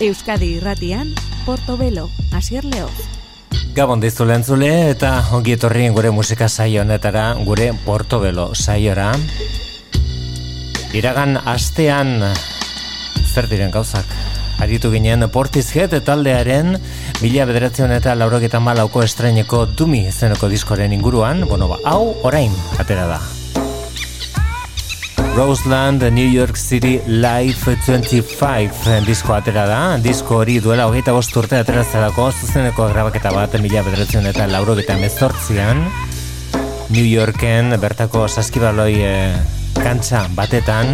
Euskadi irratian, Portobelo, Asier Leo. Gabon dizu zule eta ongi etorri gure musika saio honetara, gure Portobelo saiora. Iragan astean zer diren gauzak. Aritu ginen Portishead taldearen mila bederatzen eta laurogetan malauko estraineko dumi zeneko diskoren inguruan, bueno ba, hau orain atera da. Roseland, New York City Live 25 disko atera da. Disko hori duela hogeita bost urte atera zelako zuzeneko grabaketa bat mila bederatzen eta lauro geta mezortzian. New Yorken bertako saskibaloi e, kantxa batetan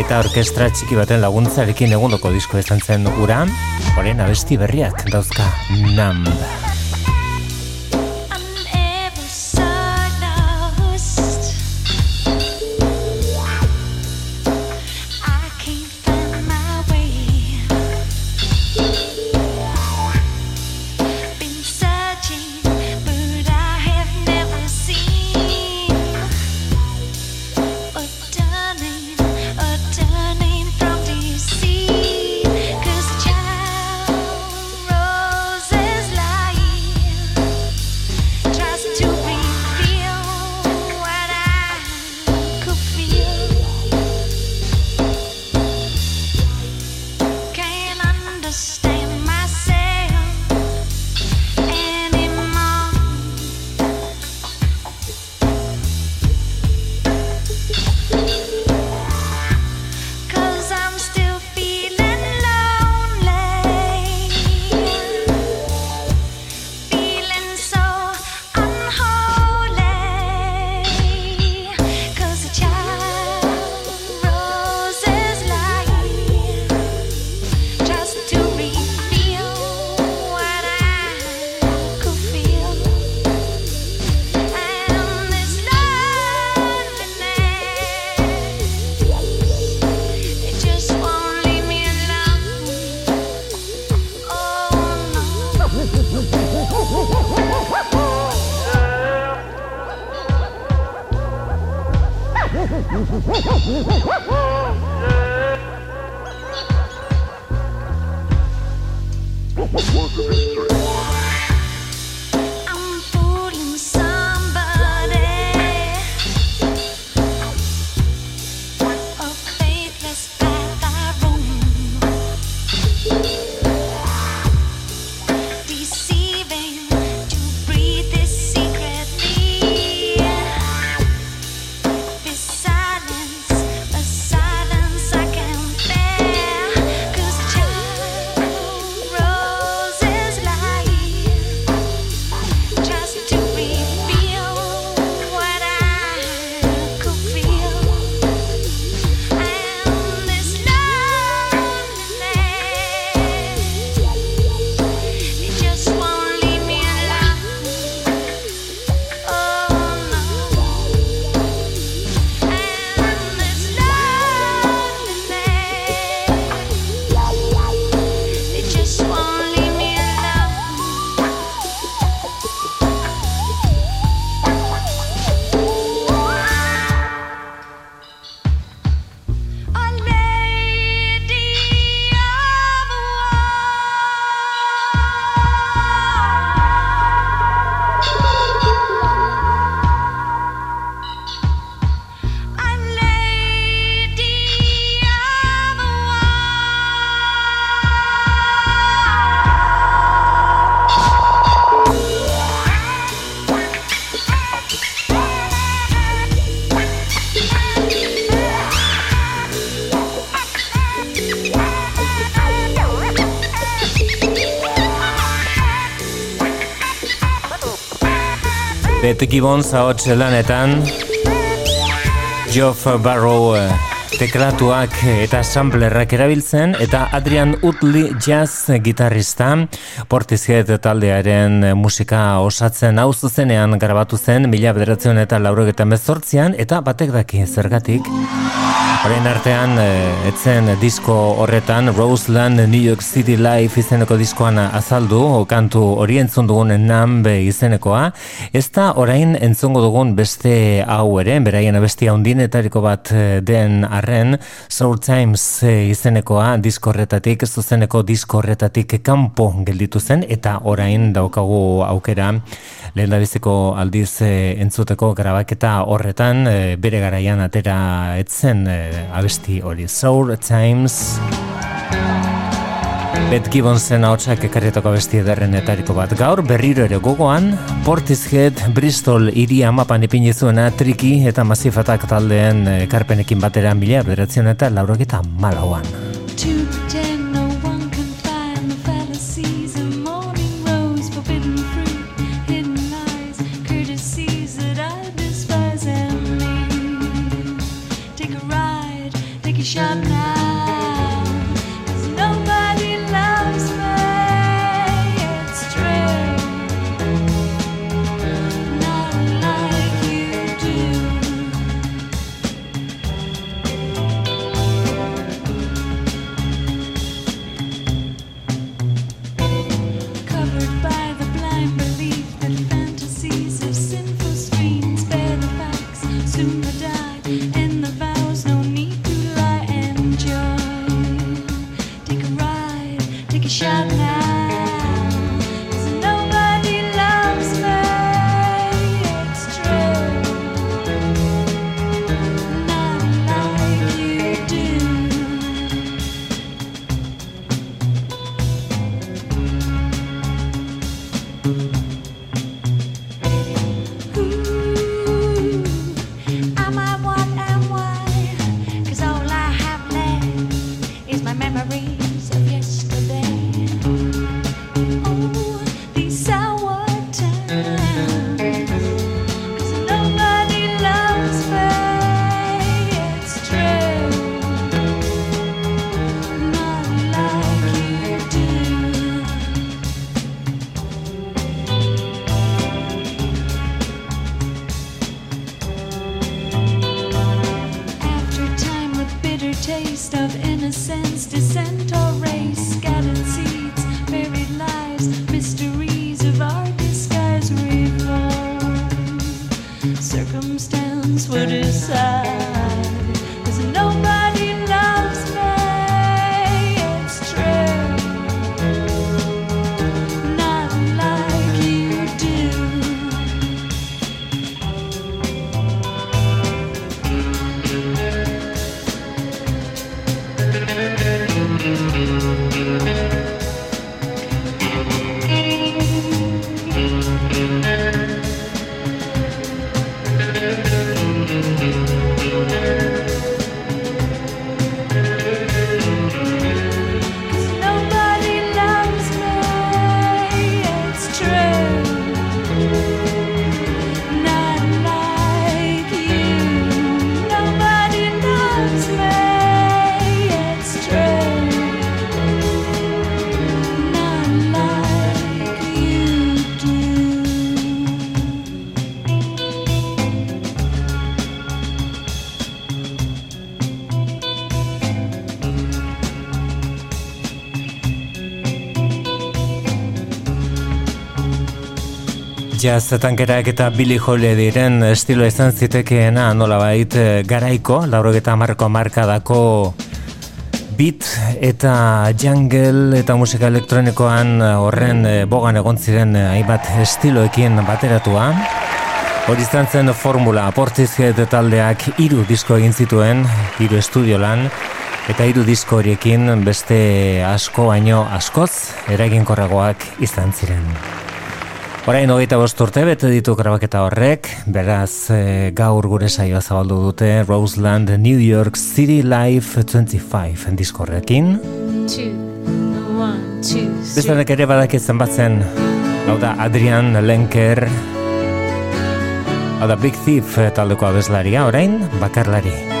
eta orkestra txiki baten laguntzarekin egundoko disko izan zen ura. Horen abesti berriak dauzka Numb. Bete Gibbons haotxe lanetan. Geoff Barrow eh, teklatuak eta samplerrak erabiltzen eta Adrian Utli jazz gitarrista Portishead taldearen musika osatzen hau zuzenean grabatu zen mila bederatzen eta laurogetan bezortzian eta batek daki zergatik Horrein artean, e, etzen disko horretan, Roseland New York City Life izeneko diskoan azaldu, kantu hori entzun dugun nambe izenekoa. Ez da orain entzungo dugun beste hau ere, beraien abestia undinetariko bat eh, den arren, Soul Times eh, izenekoa disko horretatik, zuzeneko disko horretatik kanpo gelditu zen, eta orain daukagu aukera lehen da biziko aldiz e, entzuteko grabaketa horretan e, bere garaian atera etzen e, abesti hori. Soul Times. Bet Gibbonsen haotsak ekarretako abesti ederren etariko bat. Gaur berriro ere gogoan Portishead Bristol iria mapan ipinizuena triki eta masifatak taldeen ekarpenekin batera mila bederatzen eta lauroketa malauan jazz tankerak eta Billy diren estilo izan zitekeena nola bait eh, garaiko, lauro eta marko markadako beat eta jungle eta musika elektronikoan horren eh, bogan egon ziren eh, hainbat estiloekin bateratua. Hori izan zen formula, portizket taldeak hiru disko egin zituen, hiru estudio lan, eta hiru disko horiekin beste asko baino askoz eraginkorragoak izan ziren. Horain hogeita bost urte bete ditu grabaketa horrek, beraz e, gaur gure saioa zabaldu dute Roseland New York City Life 25 diskorrekin. Bestanek ere badak izan batzen, hau da Adrian Lenker, hau da Big Thief taldeko abeslaria, orain bakarlari.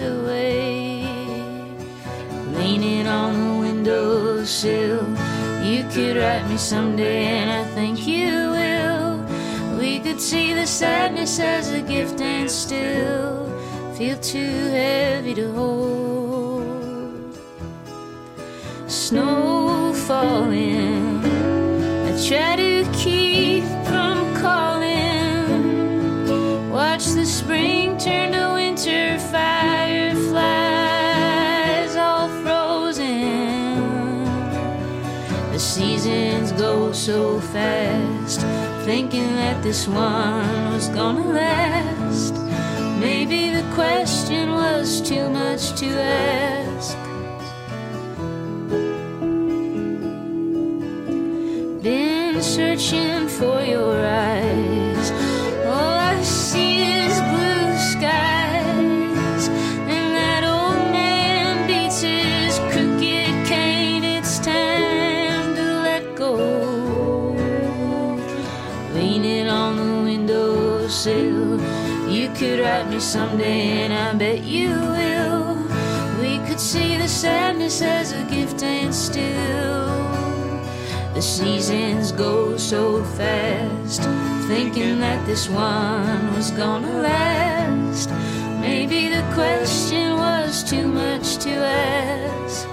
Away. Leaning on the windowsill, you could write me someday, and I think you will. We could see the sadness as a gift and still feel too heavy to hold. Snow falling, I try so fast, thinking that this one was gonna last. Maybe the question was too much to ask. Been searching for your eyes. Someday, and I bet you will. We could see the sadness as a gift and still. The seasons go so fast, thinking that this one was gonna last. Maybe the question was too much to ask.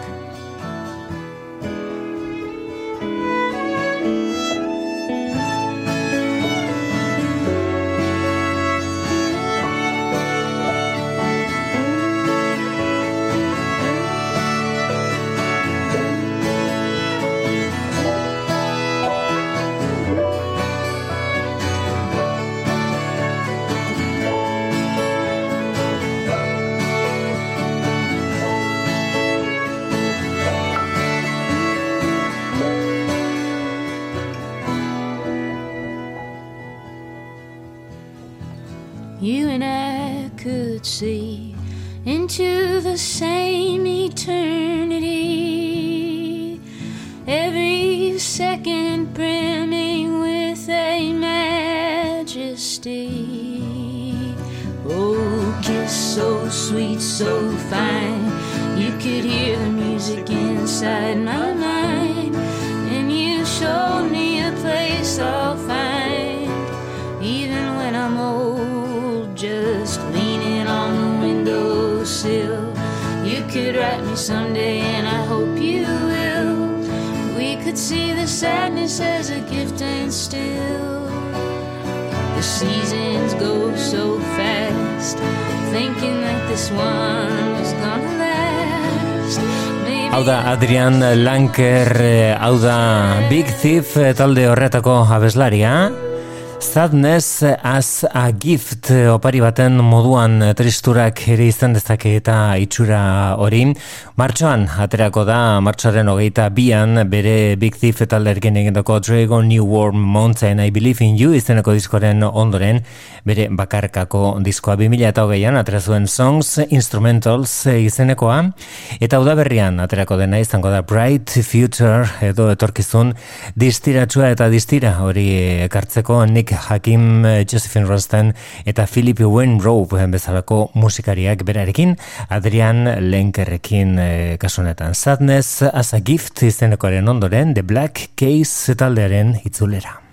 Hau da Adrian Lanker, eh, hau da Big Thief eh, talde horretako abeslaria. Sadness as a gift opari baten moduan tristurak ere izan dezake eta itxura hori. Martxoan, aterako da, martxoaren hogeita bian, bere Big Thief talderkin egindako Dragon New Warm Mountain I Believe in You izeneko diskoren ondoren, bere bakarkako diskoa 2000 eta hogeian, atera zuen Songs Instrumentals izenekoa, eta udaberrian aterako dena izango da Bright Future edo etorkizun distiratsua eta distira hori ekartzeko Nick Hakim, eh, Josephine Rosten eta Philip Wainwright bezalako musikariak berarekin, Adrian Lenkerrekin eh, kasunetan Sadness as a Gift izenekoaren ondoren The Black Case taldearen itzulera.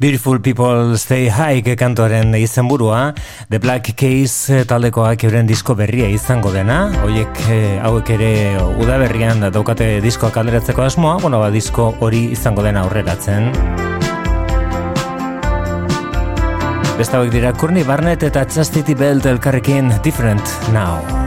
Beautiful People Stay High kantoren izenburua. The Black Keys eh, taldekoak euren disko berria izango dena. Hoiek eh, hauek ere udaberrian daukate diskoak alderatzeko asmoa. Bueno, ba, disko hori izango dena aurreratzen. Beste hauek dira Kurni Barnett eta Chastity Belt elkarrekin Different Now.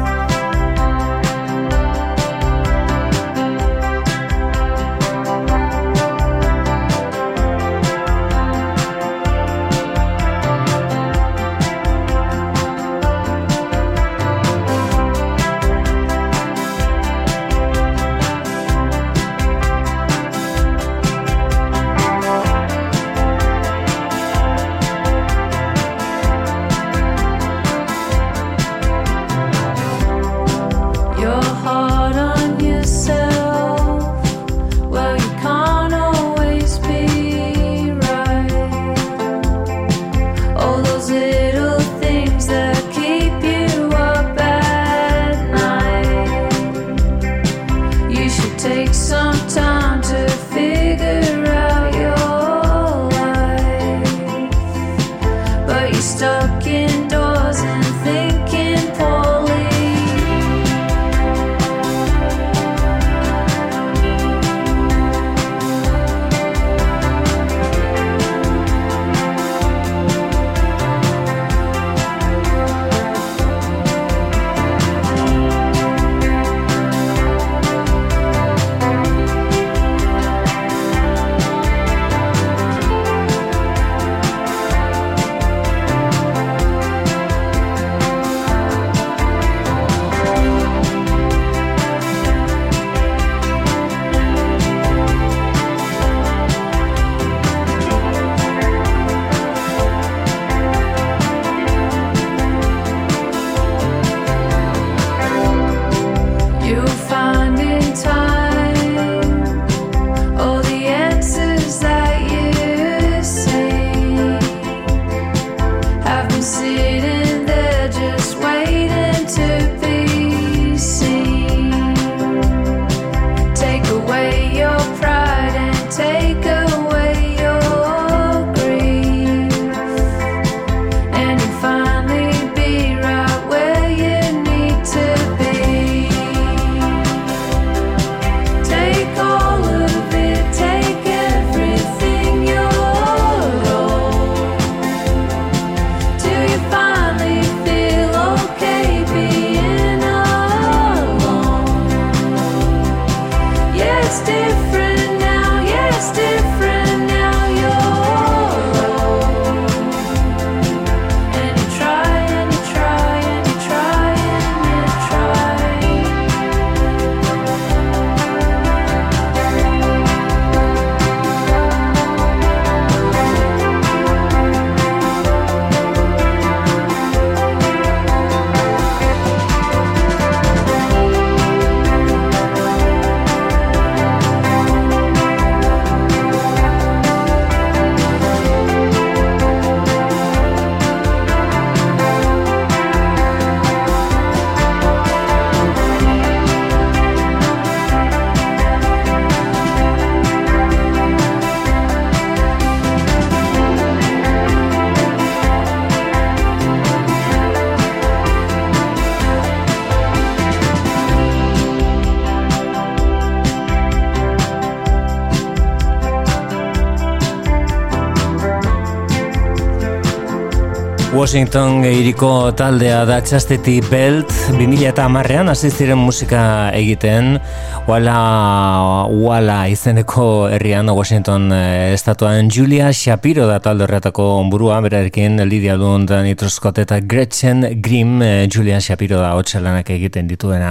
Washington iriko taldea da Chastity Belt. 2000 eta amarrean ziren musika egiten Walla, Walla izeneko herrian Washington eh, estatuan Julia Shapiro da talde horretako onburua. Berarekin Lidia Lund, Nitroskot eta Gretchen Grimm eh, Julia Shapiro da hotxelanak egiten dituena.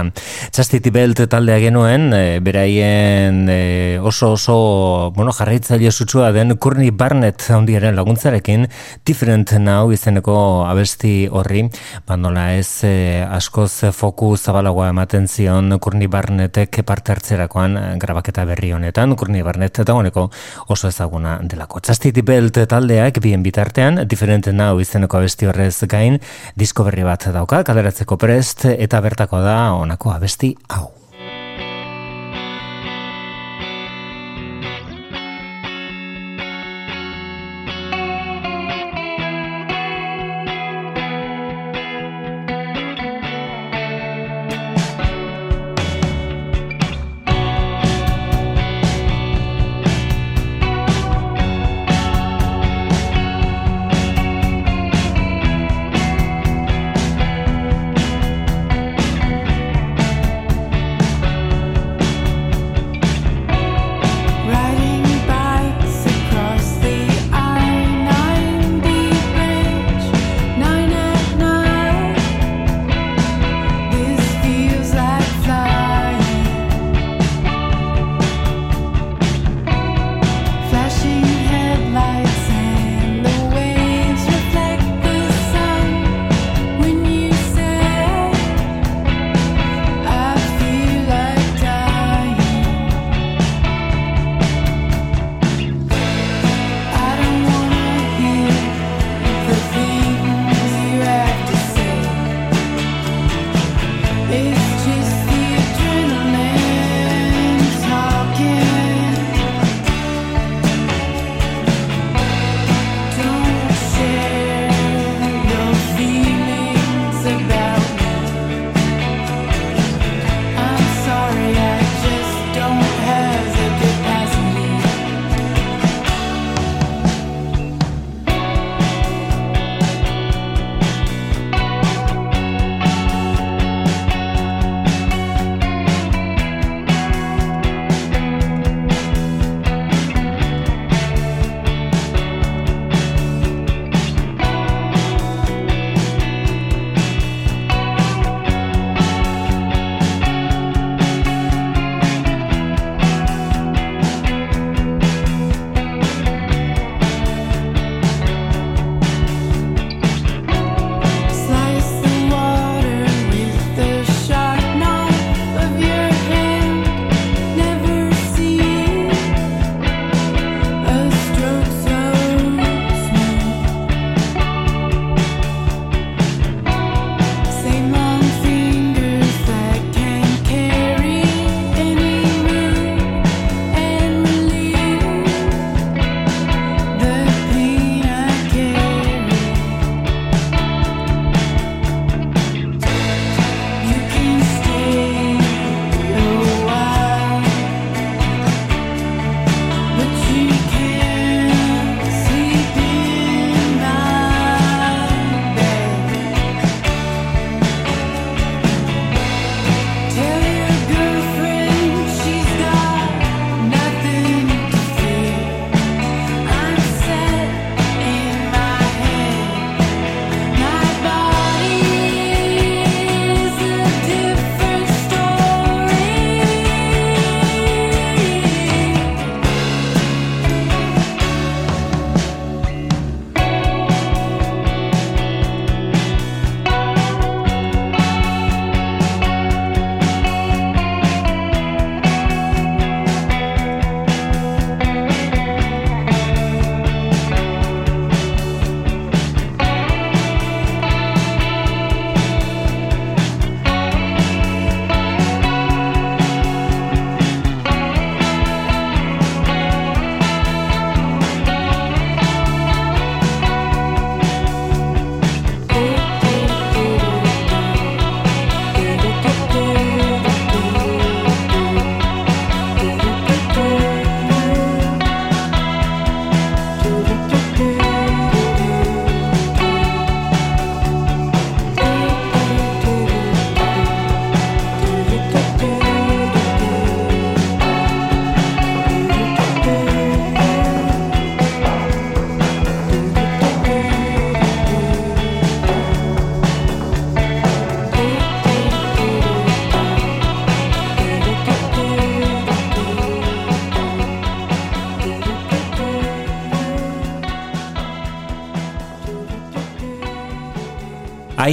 Chastity Belt taldea genuen eh, beraien oso oso bueno, jarraitzaile sutsua den Courtney Barnett handiaren laguntzarekin Different Now izeneko abesti horri, bandola ez askoz foku zabalagoa ematen zion Kurni Barnetek parte hartzerakoan eh, grabaketa berri honetan, Kurni Barnet eta honeko oso ezaguna delako. Txastiti Belt taldeak bien bitartean, diferente nau izeneko abesti horrez gain, disko berri bat dauka, kaleratzeko prest, eta bertako da honako abesti hau.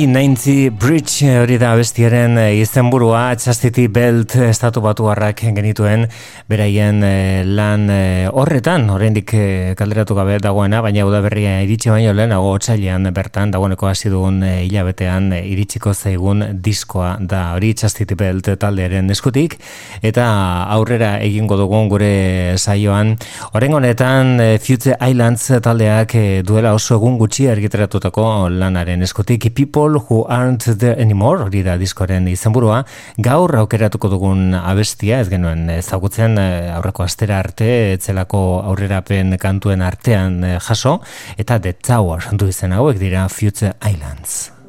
I-90 Bridge hori da bestiaren eh, izenburua. Chastity Belt estatu batu harrak genituen. Beraien eh, lan eh, horretan, oraindik kalderatu gabe dagoena, baina hau da berria iritsi baino lehen, hau otxailean bertan dagoeneko hasi dugun hilabetean iritsiko zaigun diskoa da. Hori Chastity Belt taldearen eskutik eta aurrera egingo dugun gure saioan Horen honetan Future Islands taldeak duela oso egun gutxi argiteratutako lanaren eskutik People Who Aren't There Anymore, hori da diskoren izenburua, gaur aukeratuko dugun abestia, ez genuen ezagutzen eh, aurreko astera arte, etzelako aurrerapen kantuen artean eh, jaso, eta The Tower du izen hauek dira Future Islands.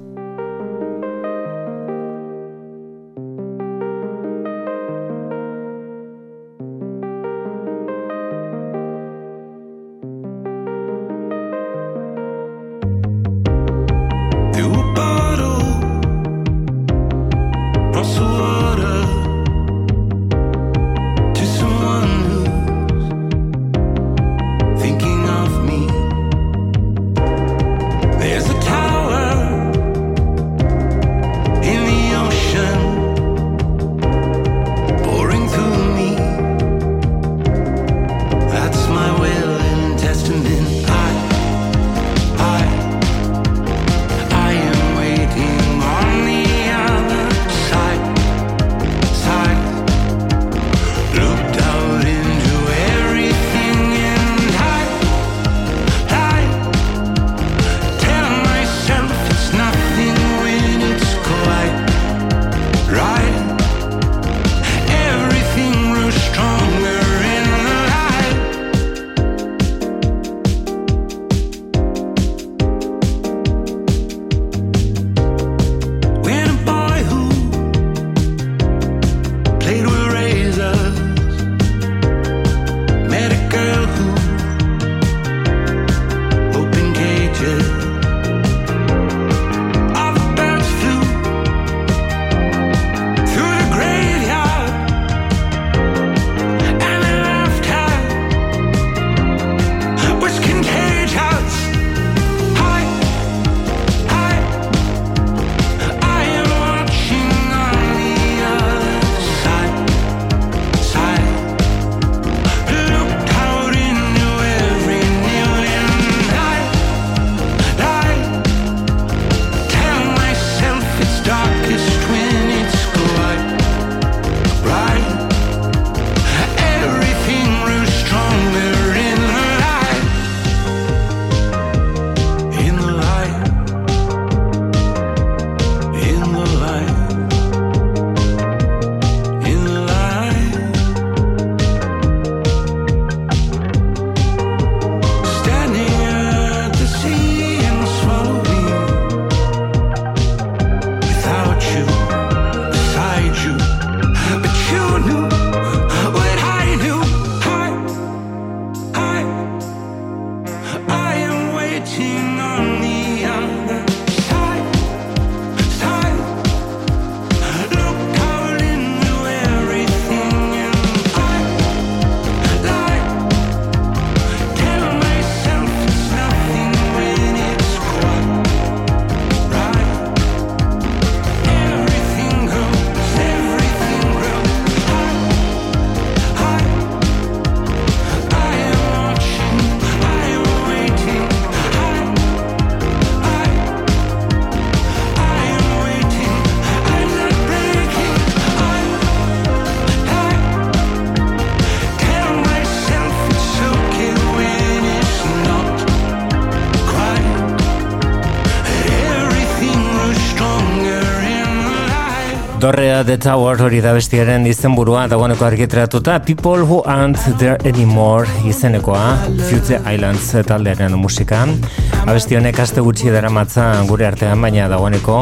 Dorrea The Tower hori da bestiaren izenburua dagoeneko argitratuta People Who Aren't There Anymore izenekoa Future Islands taldearen musika. Abesti honek aste gutxi dara matza gure artean baina dagoeneko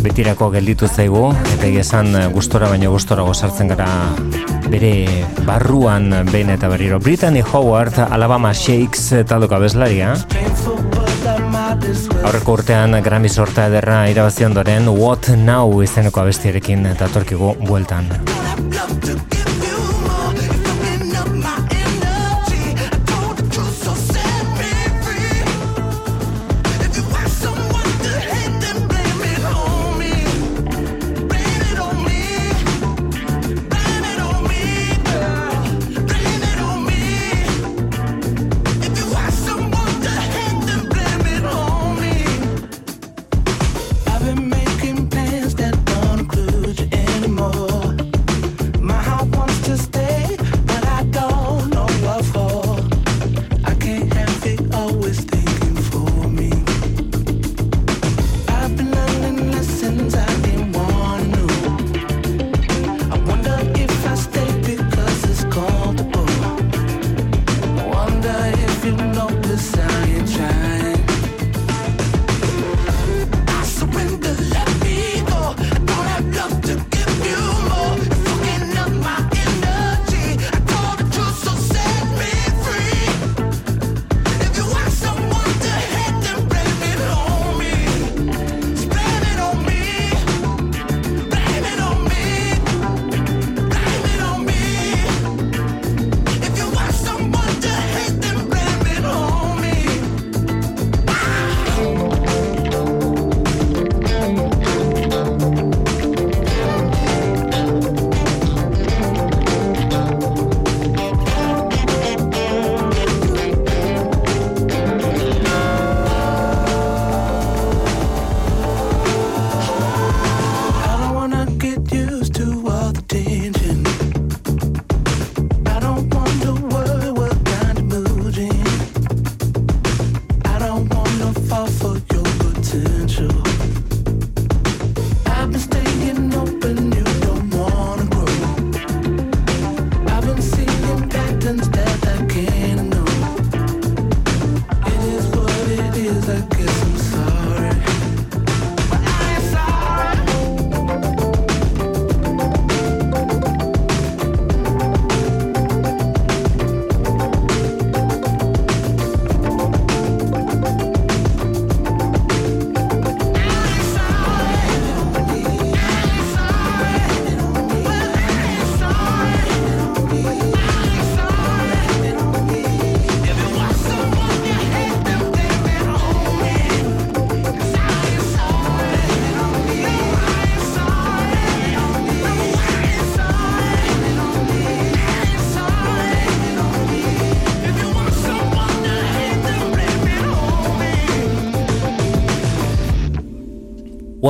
betirako gelditu zaigu eta esan gustora baina gustora gozartzen gara bere barruan behin eta berriro. Brittany Howard Alabama Shakes taldoko abeslaria Aurreko urtean Grammy sorta ederra irabazi ondoren What Now izeneko abestiarekin eta torkigu bueltan.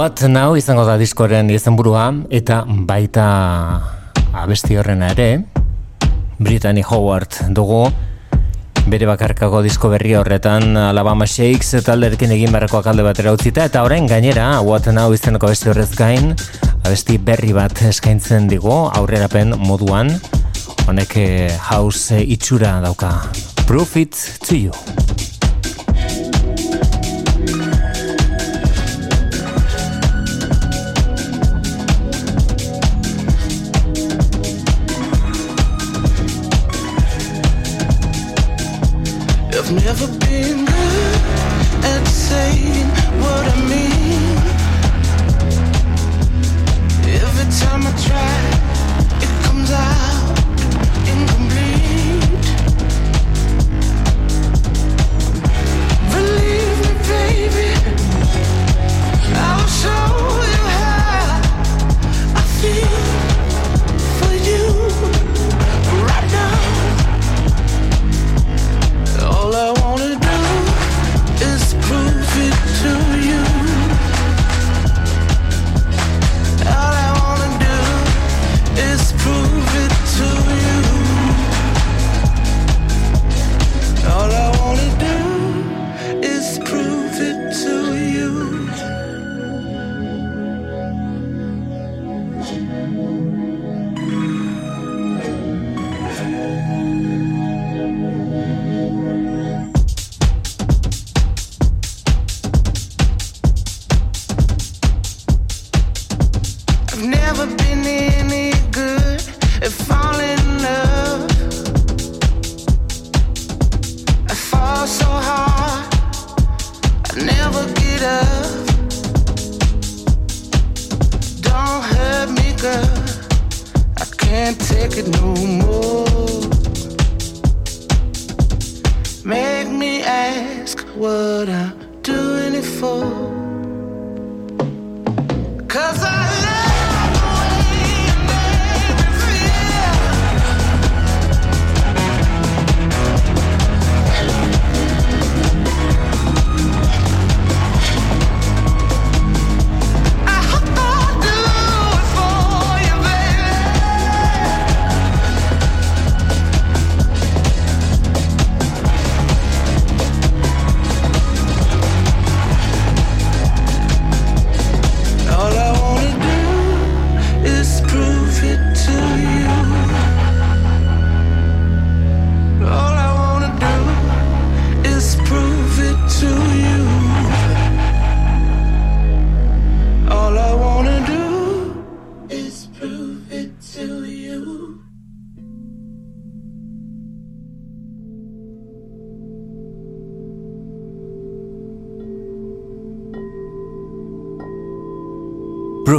What Now izango da diskoren izenburua eta baita abesti horrena ere Brittany Howard dugu bere bakarkako disko berri horretan Alabama Shakes talderekin egin barrakoak alde batera utzita eta orain gainera What Now izeneko abesti horrez gain abesti berri bat eskaintzen digu aurrerapen moduan honek eh, house itxura dauka. Proof it to you never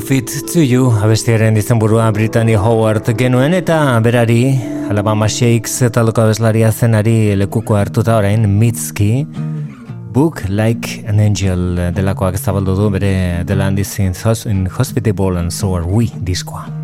Proof to you, abestiaren izenburua Brittany Howard genuen eta berari Alabama Shakes eta loko abeslaria zenari lekuko hartuta orain Mitski Book Like an Angel delakoak zabaldu du bere dela handizin in Hospitable and So Are We diskoa.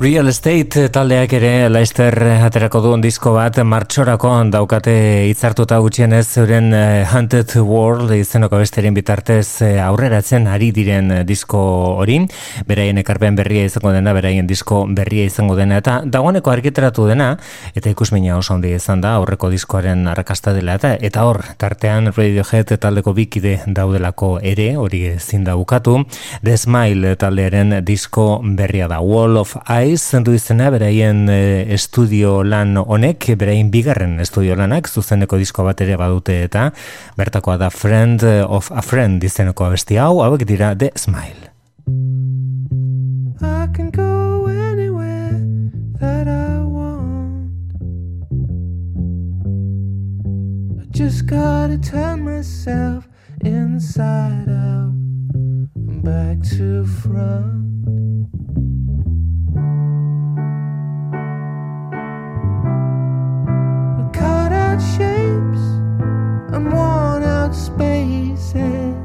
Real Estate taldeak ere Leicester aterako duen disko bat martxorako daukate hitzartuta gutxienez euren eh, Hunted World izenoko besterin bitartez eh, aurreratzen ari diren disko hori. Beraien ekarpen berria izango dena beraien disko berria izango dena eta dagoeneko argiteratu dena eta ikusmina oso handi izan da aurreko diskoaren arrakasta dela eta eta hor tartean Radiohead taldeko bikide daudelako ere hori ezin da bukatu The Smile taldearen disko berria da. Wall of Ice Eyes zendu izena beraien e, estudio lan honek, beraien bigarren estudio lanak, zuzeneko disko bat ere badute eta bertakoa da Friend of a Friend izeneko abesti hau, hauek dira The Smile. I can go anywhere that I want. I just gotta turn myself inside out back to front. Shapes and worn out spaces.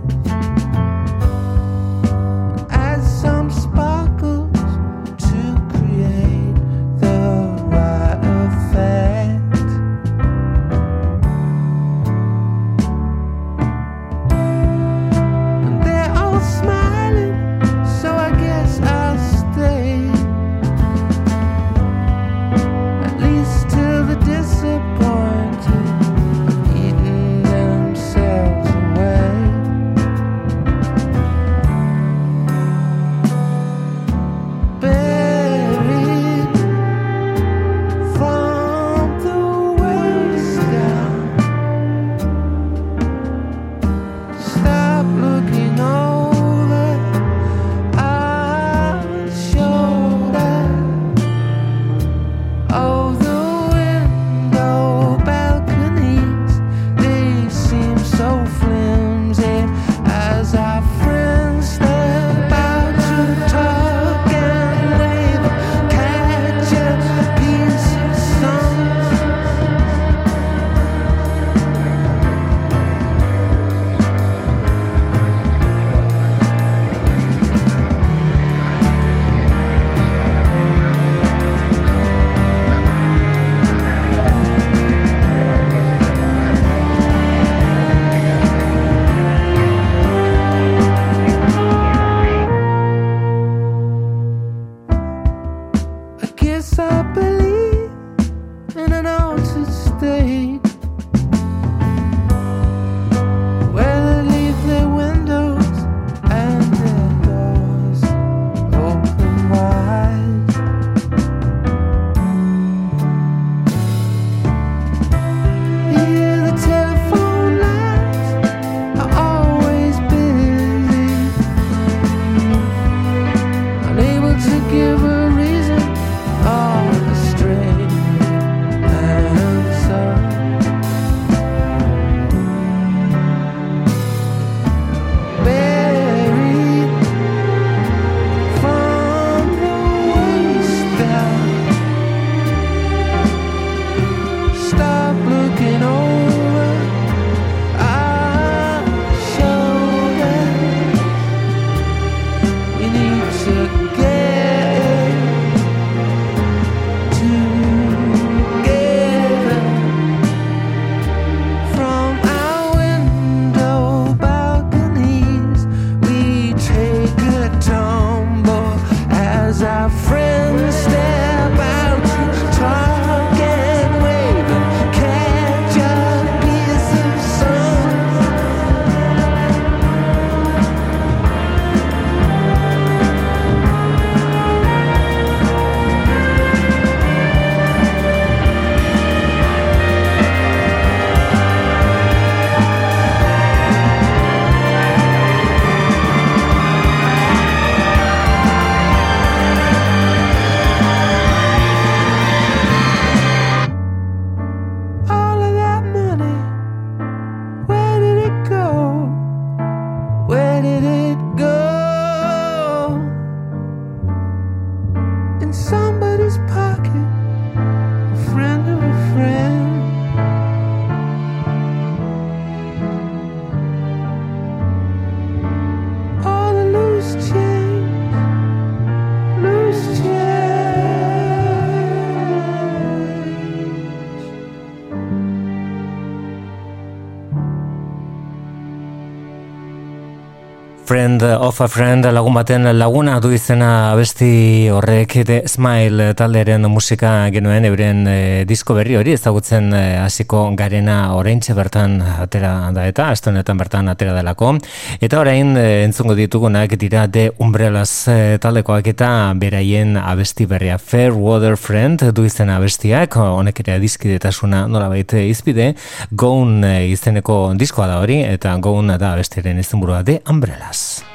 Of a Friend lagun baten laguna du izena abesti horrek The Smile talderen musika genuen euren e, disko berri hori ezagutzen e, hasiko garena oraintxe bertan atera da eta astonetan bertan atera delako. Eta orain e, entzungo ditugunak dira The Umbrellas e, taldekoak eta beraien abesti berria. Fair Water Friend du izena abestiak honek ere dizkidetasuna nola baite izpide. Gone izeneko diskoa da hori eta Gone da abestiren izenburua The Umbrella Umbrellas.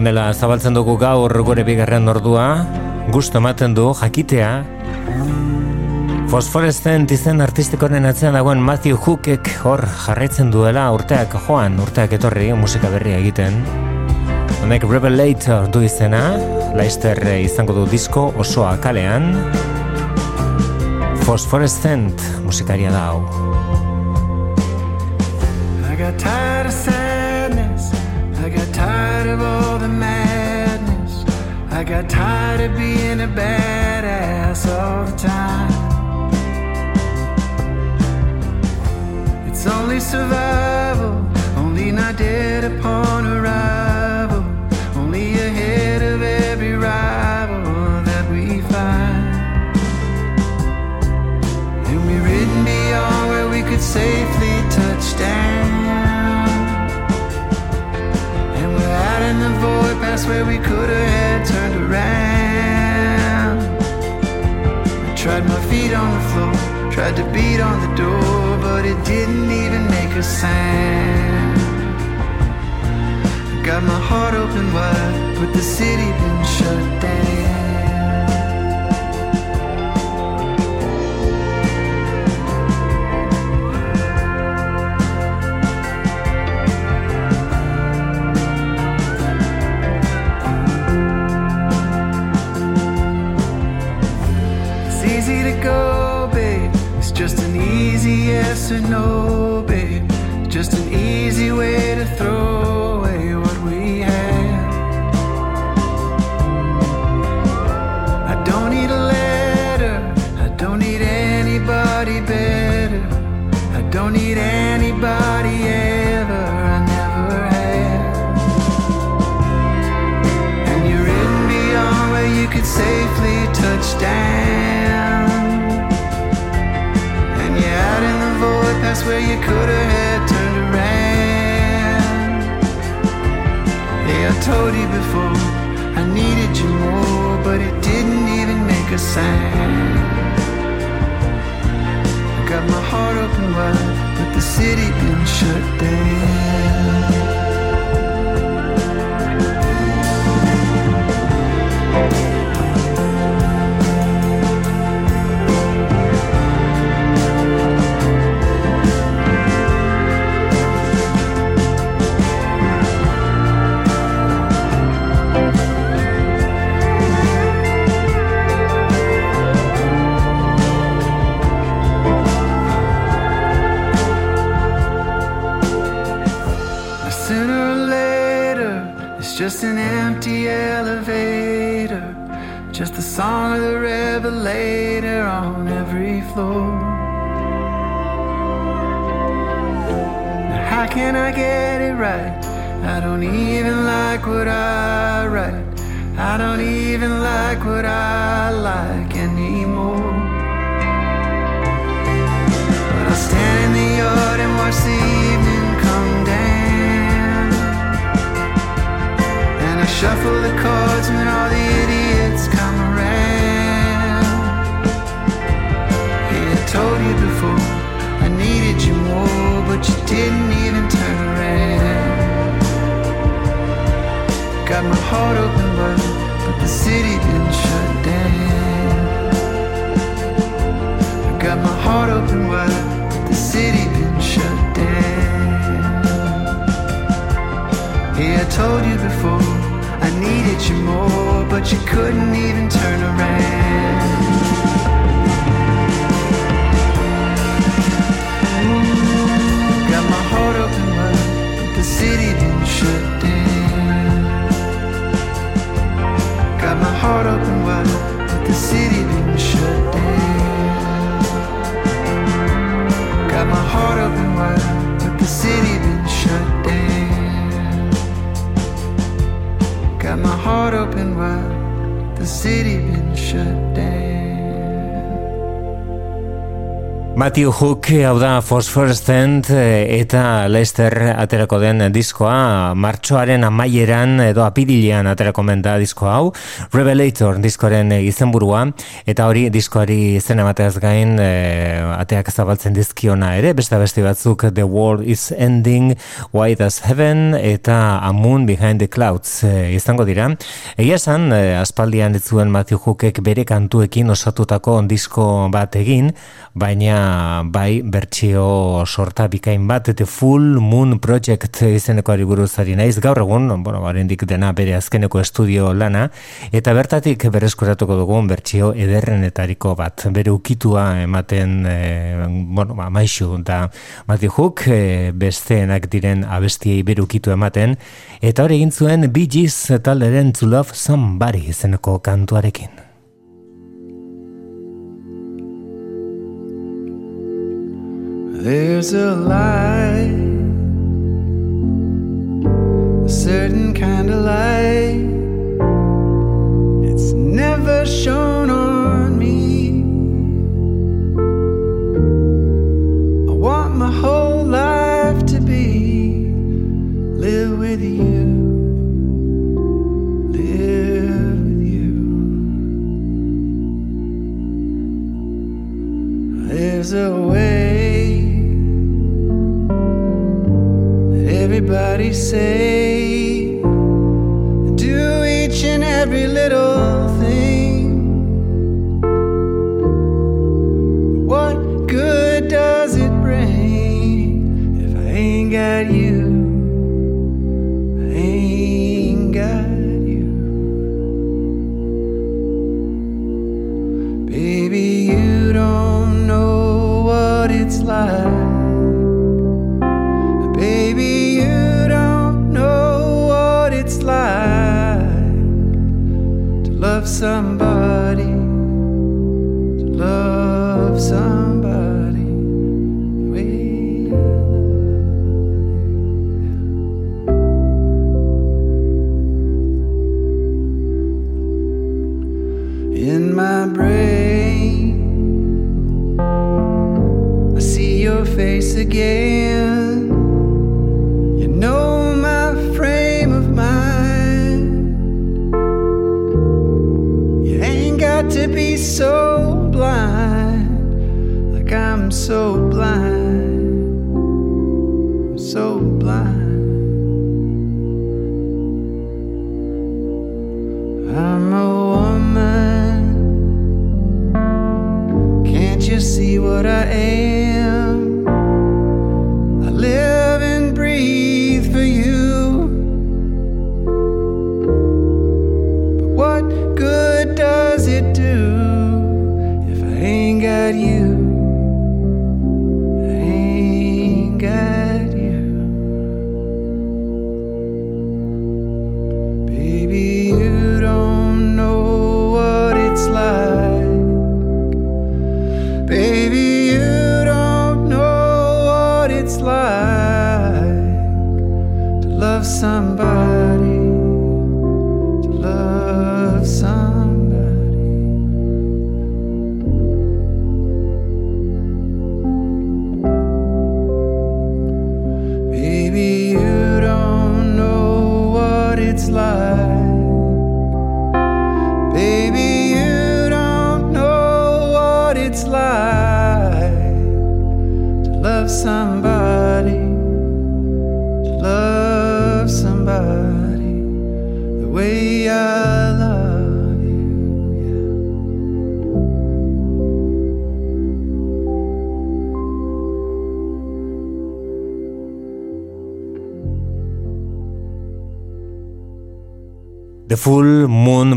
Honela zabaltzen dugu gaur gure bigarren ordua, gusto ematen du jakitea. Fosforescent izen artistikoren atzean dagoen Matthew Hookek hor jarraitzen duela urteak joan, urteak etorri musika berria egiten. Honek Revelator du izena, Leister izango du disko osoa kalean. Fosforescent musikaria da hau. Got tired of being a badass all the time. It's only survival on the floor, tried to beat on the door, but it didn't even make a sound. Got my heart open wide, but the city been shut down. Just an easy yes or no, babe. Just an easy way to throw away what we had. I don't need a letter. I don't need anybody better. I don't need anybody ever. I never had. And you're in beyond where you could safely touch down. Past where you could have had turned around. Yeah, I told you before I needed you more, but it didn't even make a sound. I got my heart open wide, but the city been shut down. Just an empty elevator. Just the song of the revelator on every floor. How can I get it right? I don't even like what I write. I don't even like what I like anymore. But I'll stand in the yard and watch the evening shuffle the cards when all the idiots come around. Yeah, I told you before, I needed you more, but you didn't even turn around. Got my heart open wide, but the city been shut down. Got my heart open wide, but the city been shut down. Yeah, I told you before, I needed you more, but you couldn't even turn around. Got my heart open wide, but the city been shut down. Got my heart open wide, but the city been shut down. Got my heart open wide, but the city been shut down. Got my heart open wide, the city been shut down. Matthew Hook hau da Phosphorescent eh, eta Lester aterako den diskoa martxoaren amaieran edo apirilean aterako menta disko hau Revelator diskoaren izenburua eta hori diskoari izen emateaz gain e, ateak zabaltzen dizkiona ere beste beste batzuk The World is Ending White as Heaven eta A Moon Behind the Clouds e, izango dira. Egia esan e, aspaldian ditzuen Matthew Hookek bere kantuekin osatutako disko bat egin baina bai bertsio sorta bikain bat eta Full Moon Project izenekoari buruzari naiz. Gaur egun, bueno, barendik dena bere azkeneko estudio lana eta bertatik berreskuratuko dugun bertsio ederrenetariko bat, bere ukitua ematen e, bueno, ba, maixu da Mati Hook e, besteenak diren abestiei bere ukitu ematen eta hori egin zuen Bee Gees talderen To Love Somebody izeneko kantuarekin There's a light a certain kind of light. It's never shown on me. I want my whole life to be live with you. Live with you. There's a way everybody say do each and every little thing. What good does it bring if I ain't got you? Love somebody, so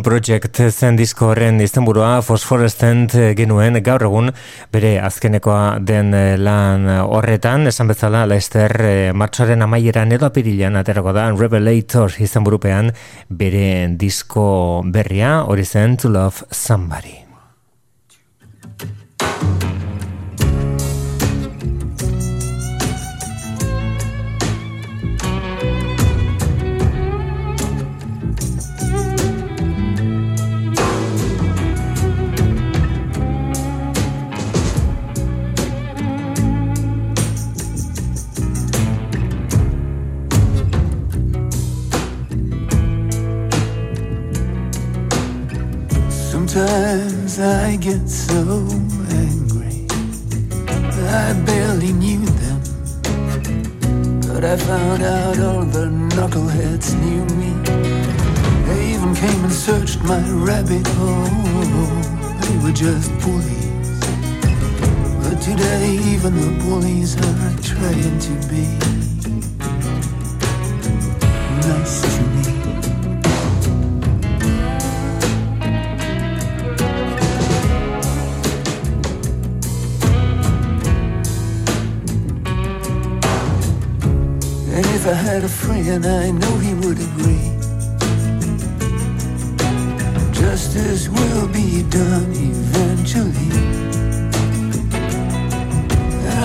Project zen disko horren izenburua Phosphorescent genuen gaur egun bere azkenekoa den eh, lan horretan esan bezala Lester eh, martxoaren amaieran edo apirilan aterako da Revelator izenburupean bere disko berria hori zen To Love Somebody. Get so angry I barely knew them. But I found out all the knuckleheads knew me. They even came and searched my rabbit hole. They were just bullies. But today even the bullies are trying to be Nice had a friend, I know he would agree. Justice will be done eventually.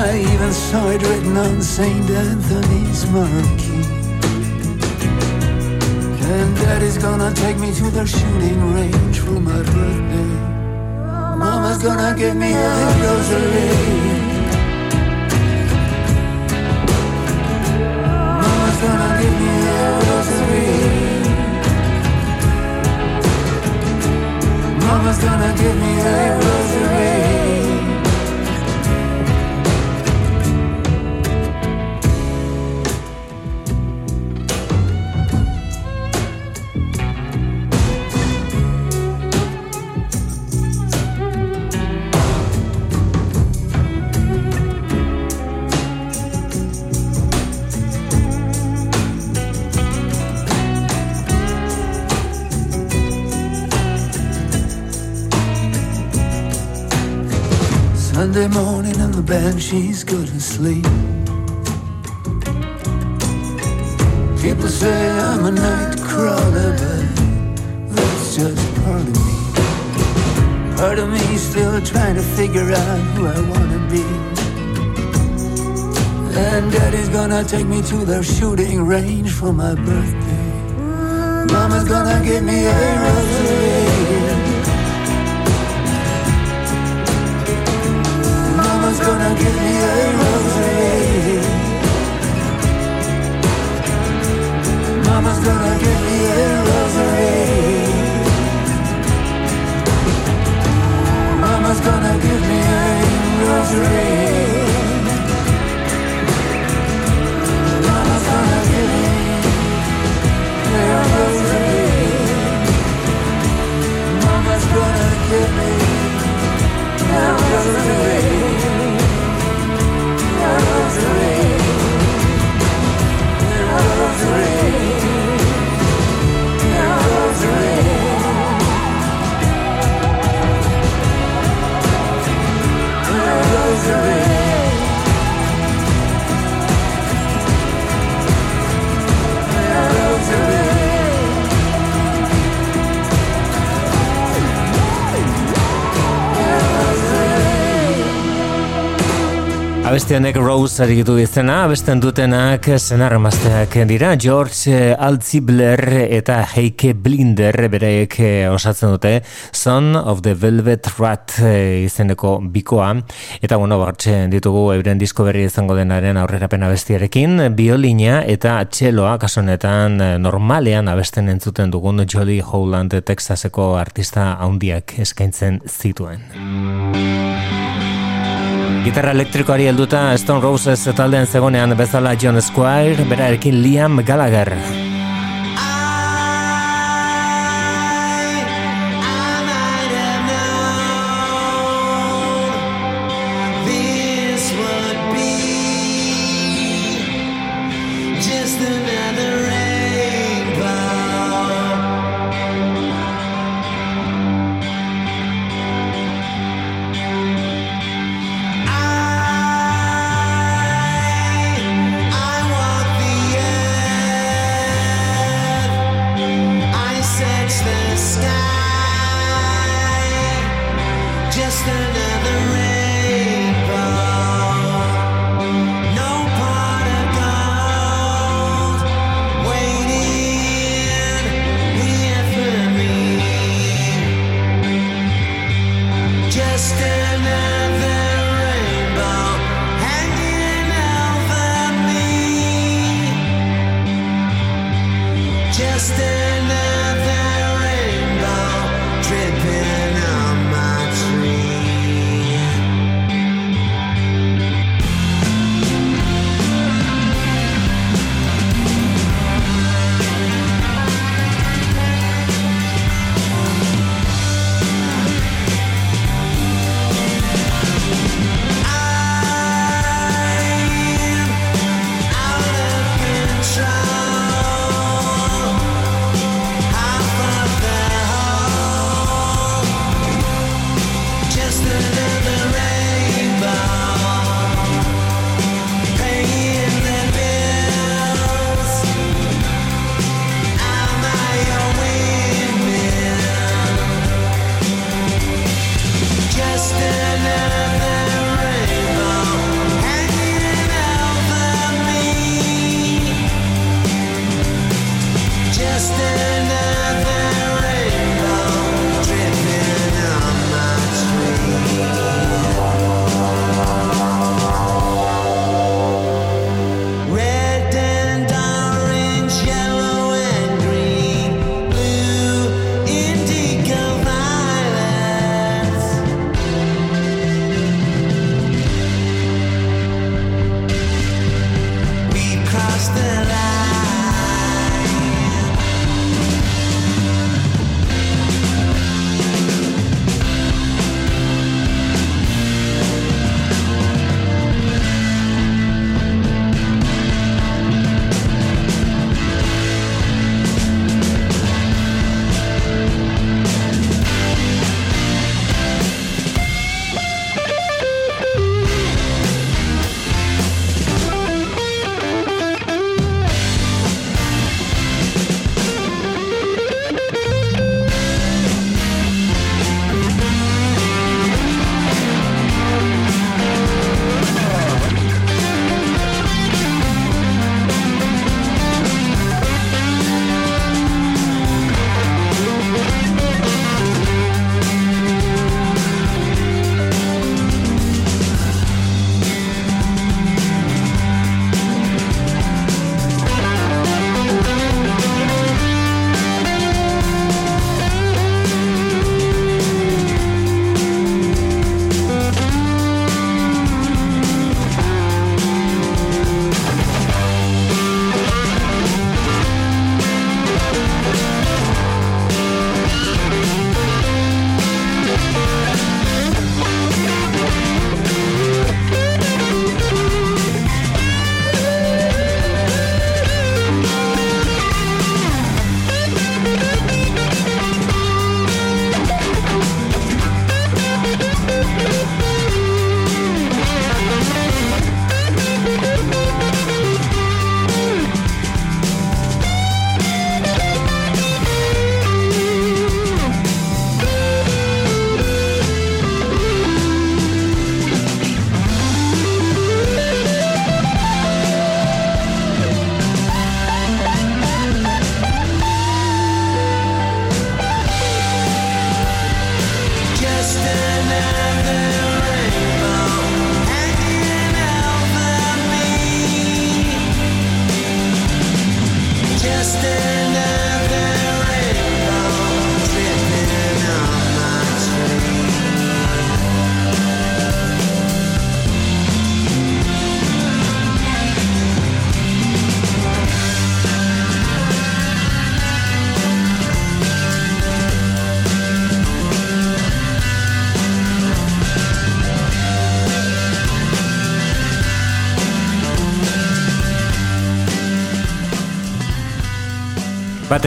I even saw it written on St. Anthony's marquee. And daddy's gonna take me to the shooting range for my birthday. Mama's gonna give me a rosary. Gonna give me a rosary. Mama's gonna give me a rosary. Sunday morning and the banshees go to sleep. People say I'm a night crawler, but that's just part of me. Part of me still trying to figure out who I wanna be. And daddy's gonna take me to the shooting range for my birthday. Mama's gonna give me a give me a rosary dream. A dream. Abesti honek Rose arigitu izena, abesten dutenak senar emazteak dira, George Altzibler eta Heike Blinder bereek eh, osatzen dute, Son of the Velvet Rat eh, izeneko bikoa, eta bueno, bartxe ditugu euren disko berri izango denaren aurrerapen abestiarekin, biolina eta txeloa, kasonetan eh, normalean abesten entzuten dugun Jolly Howland Texaseko artista handiak eskaintzen zituen. Gitarra elektrikoari helduta Stone Roses taldean zegonean bezala John Squire, berarekin Liam Gallagher.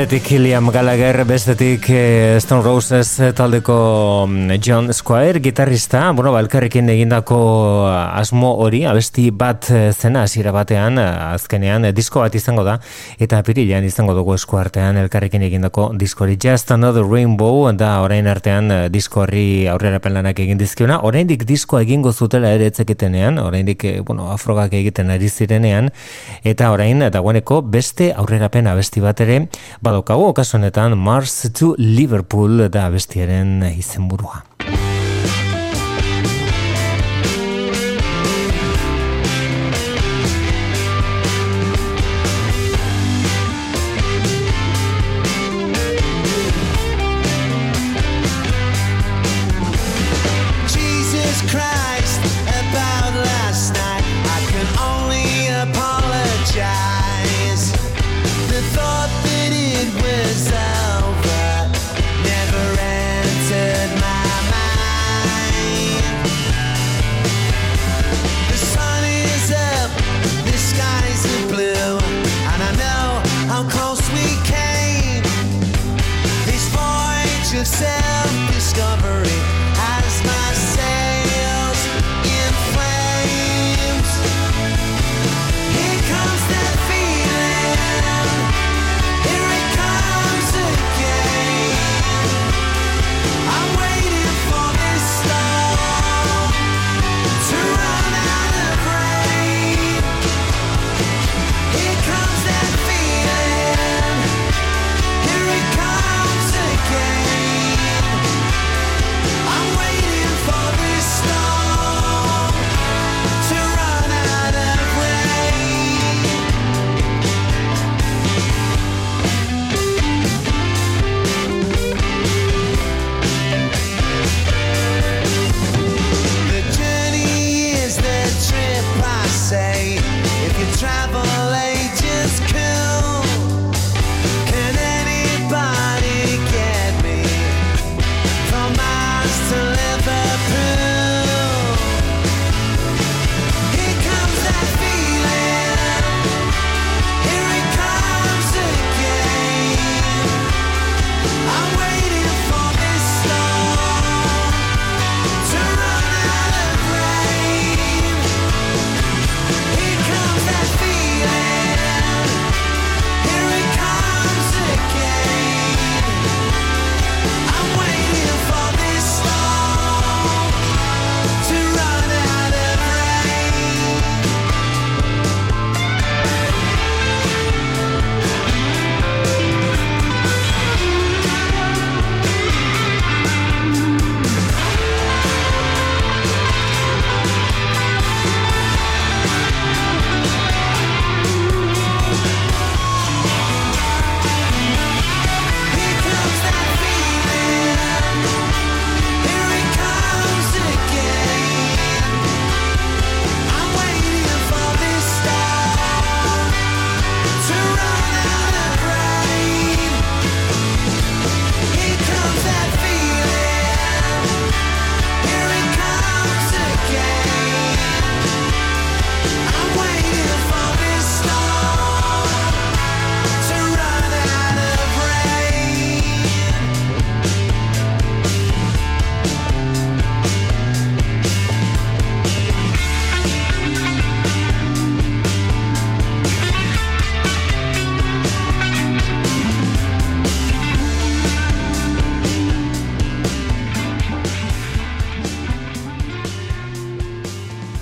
Batetik Liam Gallagher, bestetik eh, Stone Roses taldeko mm, John Squire, gitarrista, bueno, balkarrekin egindako asmo hori, abesti bat eh, zena hasiera batean, eh, azkenean, eh, disko bat izango da, eta pirilean izango dugu esku artean elkarrekin egindako disko hori. Just Another Rainbow, da orain artean eh, disko horri aurrera lanak egin dizkiona, oraindik diskoa egingo zutela ere etzekitenean, oraindik, eh, bueno, afrogak egiten ari zirenean, eta orain, dagoeneko, beste aurrerapen abesti bat ere, badaukagu okaso honetan Mars to Liverpool da bestiaren izenburua.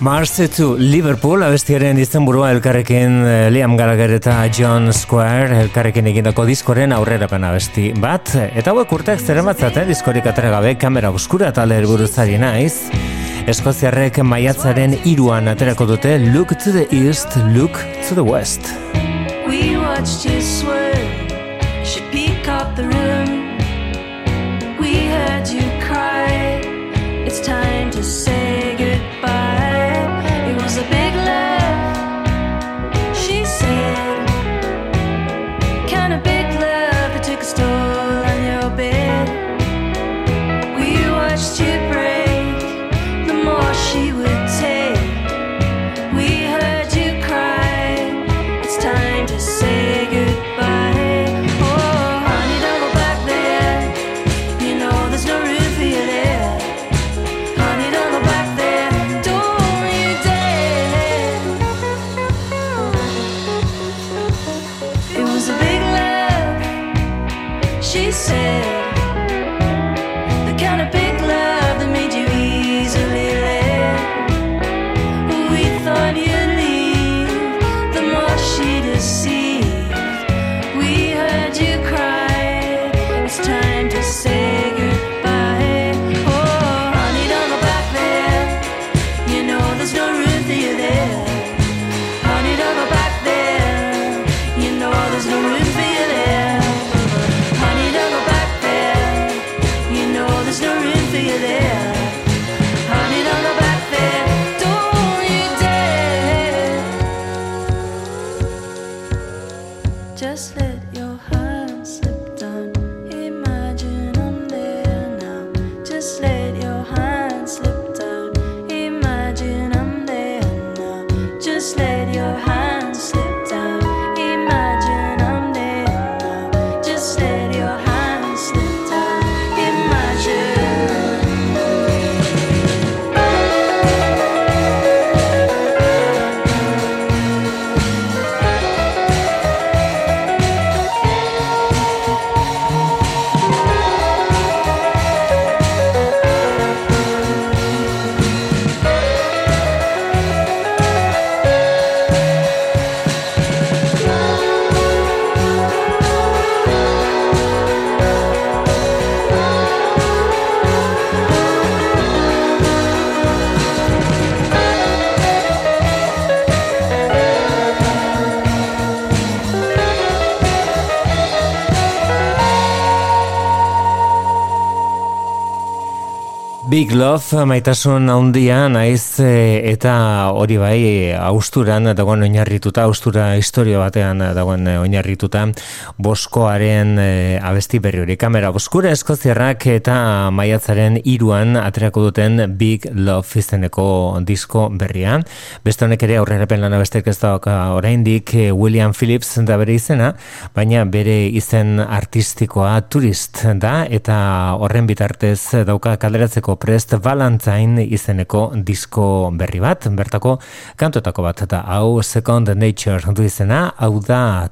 Mars to Liverpool, abestiaren izenburua elkarrekin eh, Liam Gallagher eta John Square elkarrekin egindako diskoren aurrerapen abesti bat. Eta hauek urteak zer ematzaten diskorik atera gabe kamera oskura talde helburuzari naiz. Eskoziarrek maiatzaren iruan aterako dute Look to the East, Look to the West. We watched you swerve, você. Love maitasun handia naiz e, eta hori bai austuran dagoen oinarrituta austura historia batean dagoen oinarrituta boskoaren e, abesti berri hori. Kamera boskura eskoziarrak eta maiatzaren iruan aterako duten Big Love izeneko disko berria. Beste honek ere aurrerapen lana bestek ez da oraindik William Phillips da bere izena baina bere izen artistikoa turist da eta horren bitartez dauka kalderatzeko Prest Valentine izeneko disko berri bat, bertako kantotako bat, eta hau Second Nature du izena, hau da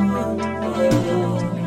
oh.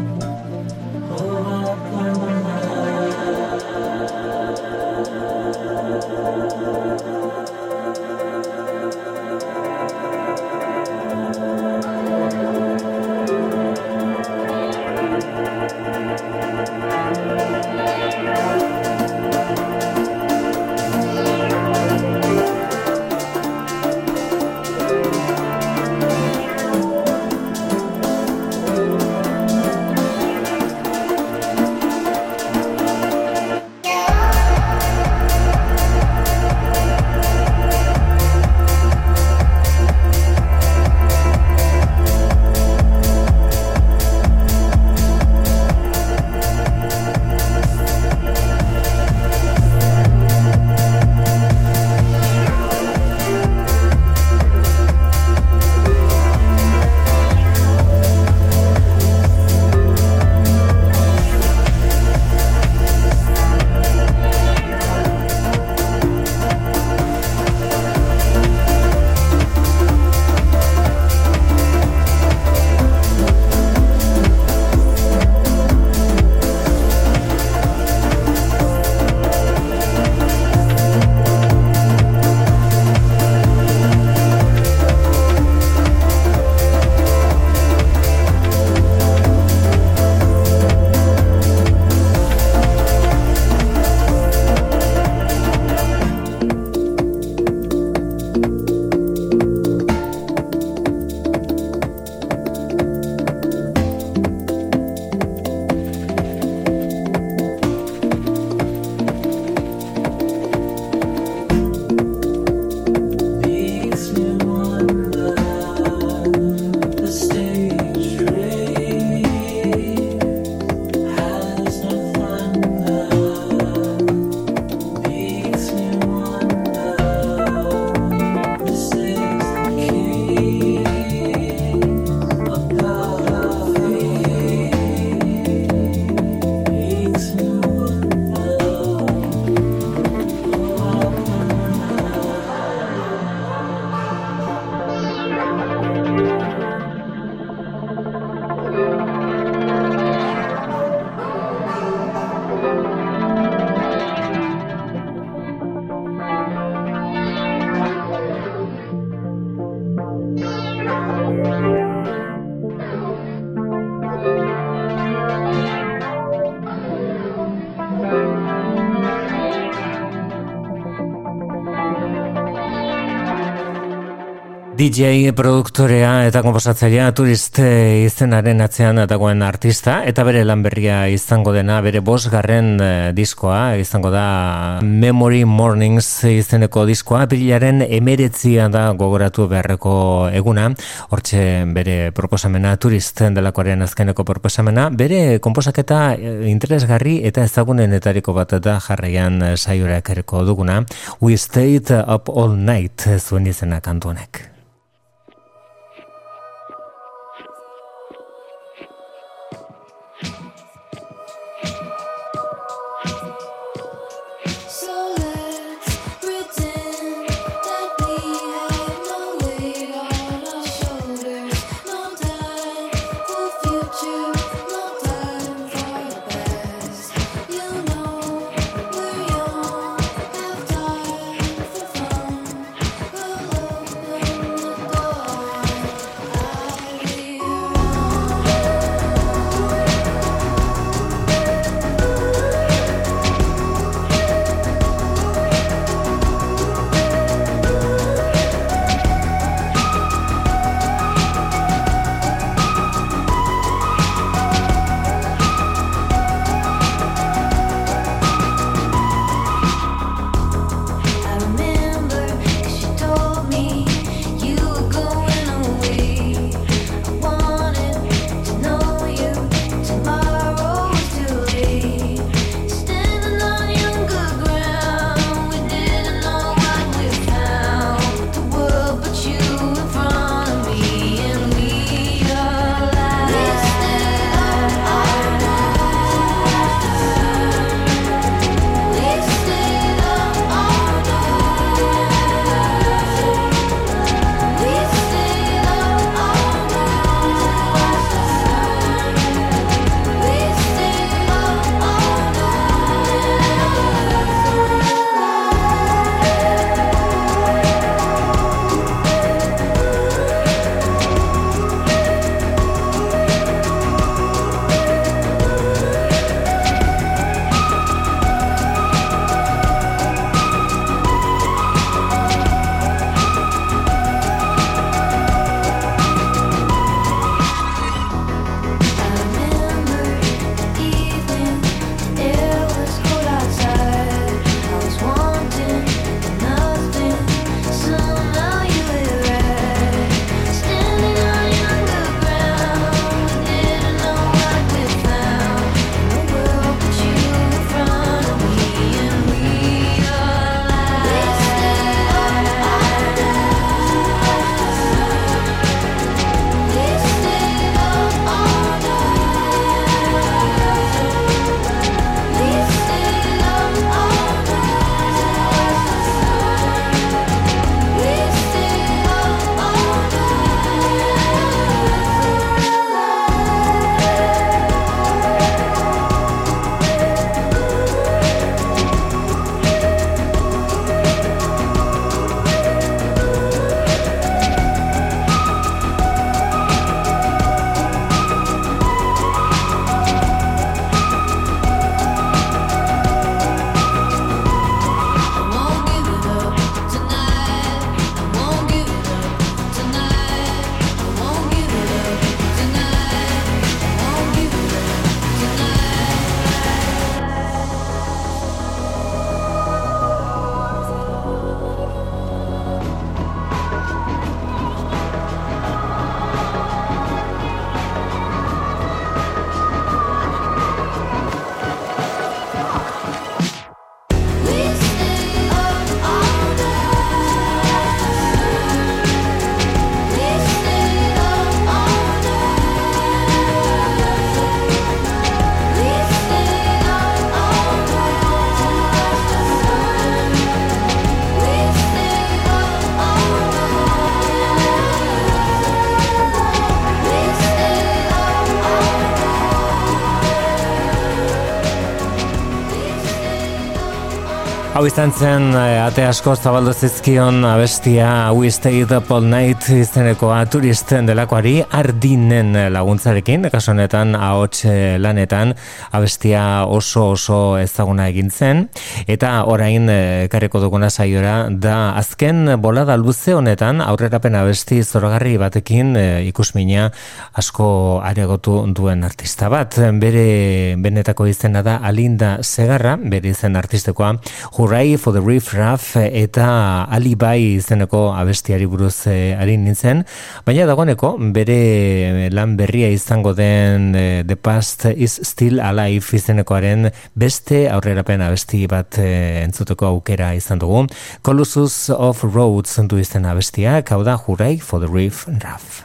DJ produktorea eta komposatzailea turist izenaren atzean dagoen artista eta bere lan berria izango dena bere bosgarren eh, diskoa izango da Memory Mornings izeneko diskoa. Bilaren emeretzia da gogoratu beharreko eguna. Hortxe bere proposamena turisten delakoaren azkeneko proposamena. Bere komposaketa eh, interesgarri eta ezagunenetariko bat da jarraian saiorak ereko duguna. We Stayed Up All Night zuen izena kantuanek. Hau izan zen, eh, ate asko zabaldu zizkion abestia We Stayed Up All Night izenekoa turisten delakoari ardinen laguntzarekin, kaso honetan ahots eh, lanetan abestia oso oso ezaguna egin zen, eta orain eh, kareko duguna saiora da azken bolada luze honetan aurrerapen abesti zoragarri batekin ikusmina asko areagotu duen artista bat. Bere benetako izena da Alinda Segarra, bere izen artistekoa, Hurray for the Reef Raff eta Alibai izeneko abestiari buruz eh, ari nintzen, baina dagoeneko bere lan berria izango den eh, The Past is Still Alive izenekoaren beste aurrerapen abesti bat eh, entzuteko aukera izan dugu. Colossus of Roads du izen abestiak, hau da Hurray for the Reef Raff.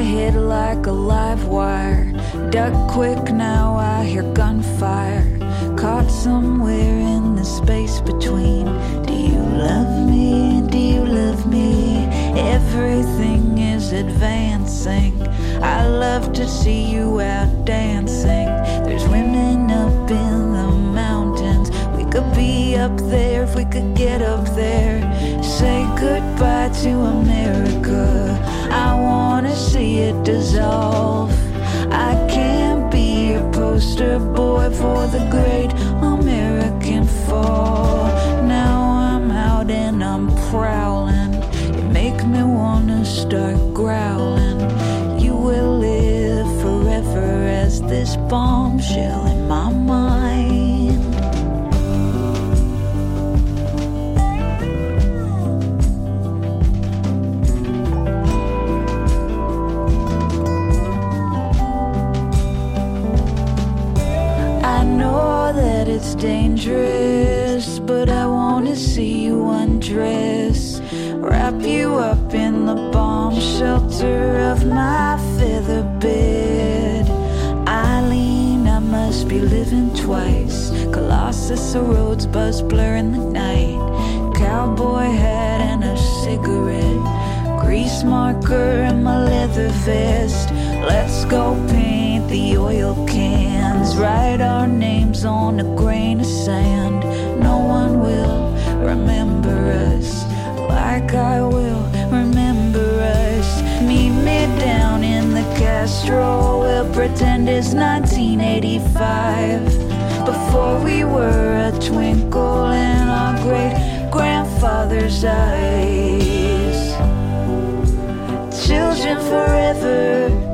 Head like a live wire. Duck quick now, I hear gunfire. Caught somewhere in the space between. Do you love me? Do you love me? Everything is advancing. I love to see you out dancing. There's women up in the mountains. We could be up there if we could get up there. Say goodbye to America. I wanna see it dissolve. I can't be a poster boy for the great American fall. Now I'm out and I'm prowling. You make me wanna start growling. You will live forever as this bombshell that it's dangerous, but I wanna see you undress. Wrap you up in the bomb shelter of my feather bed. Eileen, I must be living twice. Colossus, the roads buzz blur in the night. Cowboy hat and a cigarette. Grease marker in my leather vest. Let's go paint the oil cans. Write our names on a grain of sand. No one will remember us like I will remember us. Meet me down in the Castro. We'll pretend it's 1985. Before we were a twinkle in our great grandfather's eyes. Children forever.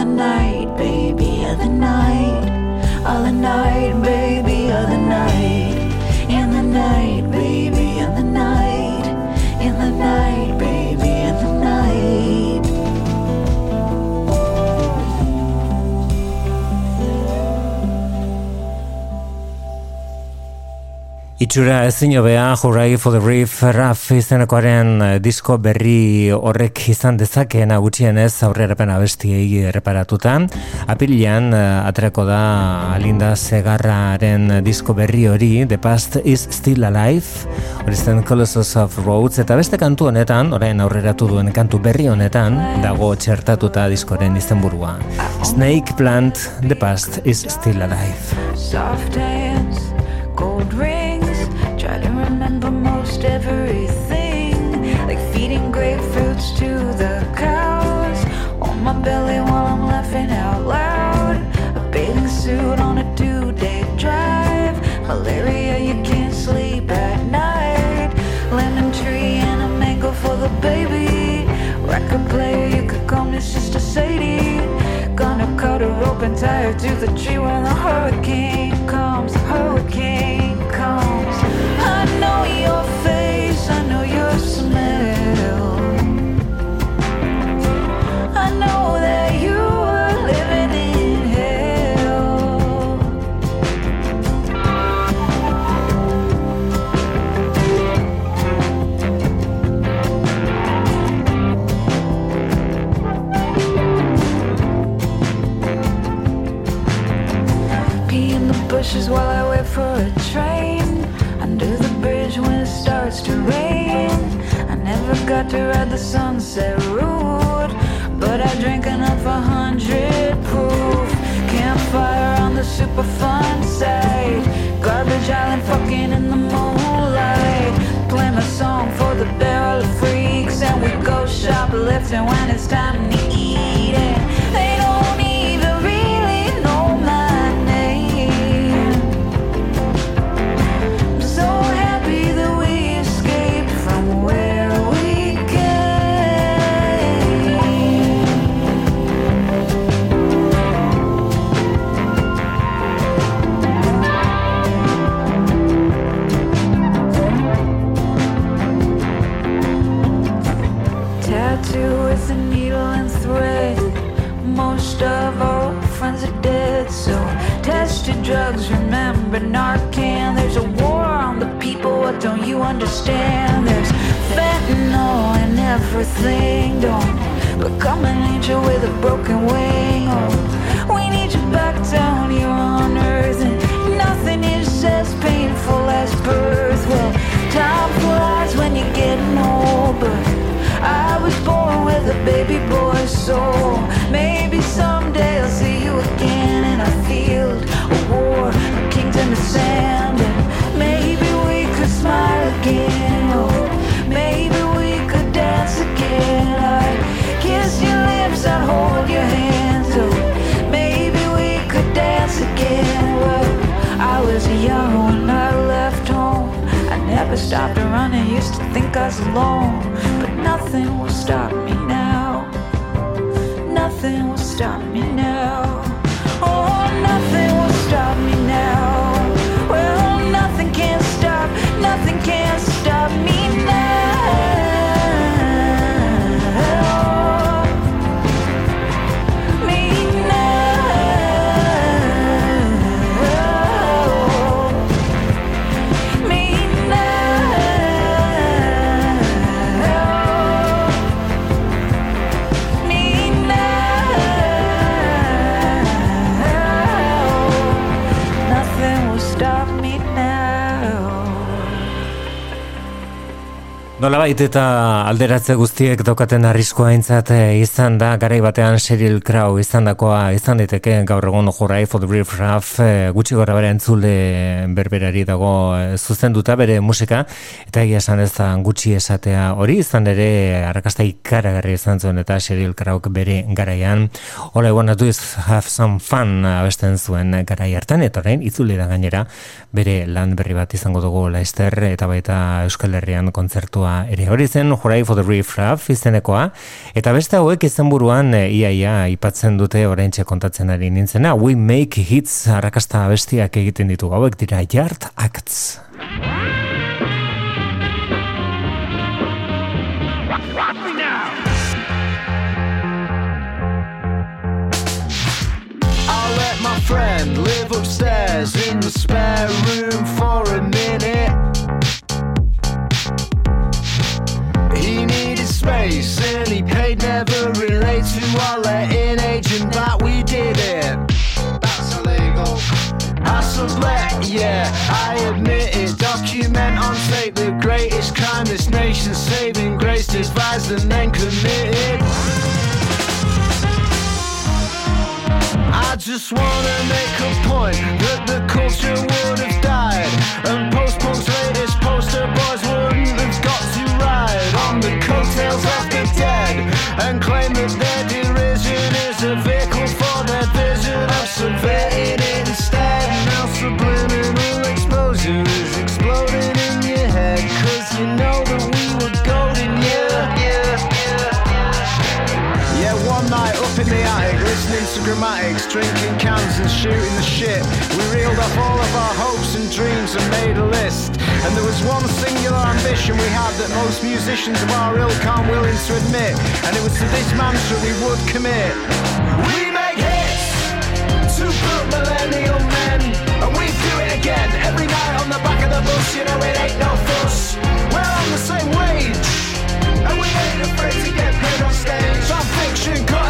Of the night, baby, of the night, of the night, baby, Itxura ezin hobea Hurray for the Reef Raff izenekoaren eh, disko berri horrek izan dezakeena gutxienez aurrerapen abestiei erreparatuta. Apilian uh, aterako da Alinda Segarraren disko berri hori The Past is Still Alive hori zen Colossus of Roads eta beste kantu honetan, orain aurreratu duen kantu berri honetan dago txertatuta diskoren izenburua. Snake Plant The Past is Still Alive. Soft bushes while I wait for a train. Under the bridge when it starts to rain. I never got to ride the sunset route, but I drink enough a hundred proof. Campfire on the super fun side. Garbage island fucking in the moonlight. Play my song for the barrel of freaks, and we go shoplifting when it's time to Tattoo with a needle and thread. Most of our old friends are dead, so test your drugs. Remember Narcan. There's a war on the people. What don't you understand? There's fentanyl and everything. Don't become an angel with a broken wing. Oh, we need you back down here on earth, and nothing is as painful as birth. Well, time flies when you're getting old, but I was born with a baby boy soul. Maybe someday I'll see you again in a field, a war, a kingdom the sand, and maybe we could smile again. Oh, maybe we could dance again. I'd kiss your lips, I'd hold your hands. Oh, maybe we could dance again. Well, I was young when I left home. I never stopped running, used to think I was alone. Nothing will stop me now. Nothing will stop me now. Nolabait eta alderatze guztiek daukaten arriskoa aintzat eh, izan da, garai batean Sheryl Crow izan dakoa izan daiteke gaur egun jorai for the Riff Raff eh, gutxi gora bere entzule berberari dago eh, zuzenduta bere musika, eta egia esan ez da gutxi esatea hori izan ere arrakasta ikaragarri izan zuen eta Sheryl Crow bere garaian. All I wanna do is have some fun abesten zuen garai hartan, eta orain itzuli da gainera bere lan berri bat izango dugu Leicester eta baita Euskal Herrian kontzertua ere hori zen Hooray for the Riff Raff izenekoa eta beste hauek izan buruan e, iaia aipatzen dute oraintxe kontatzen ari nintzena We Make Hits arrakasta bestiak egiten ditu hauek dira Yard Acts friend live upstairs in the spare room for a minute. Space he paid never relate to our letting agent that we did it. That's illegal. I sublet, yeah, I admit it. Document on tape the greatest crime this nation's saving grace devised and then committed. I just wanna make a point that the culture would have died, and we had that most musicians of our ilk aren't willing to admit. And it was to this mantra we would commit. We make hits to book millennial men. And we do it again every night on the back of the bus. You know it ain't no fuss. We're on the same wage. And we ain't afraid to get paid on stage. Our fiction, cutting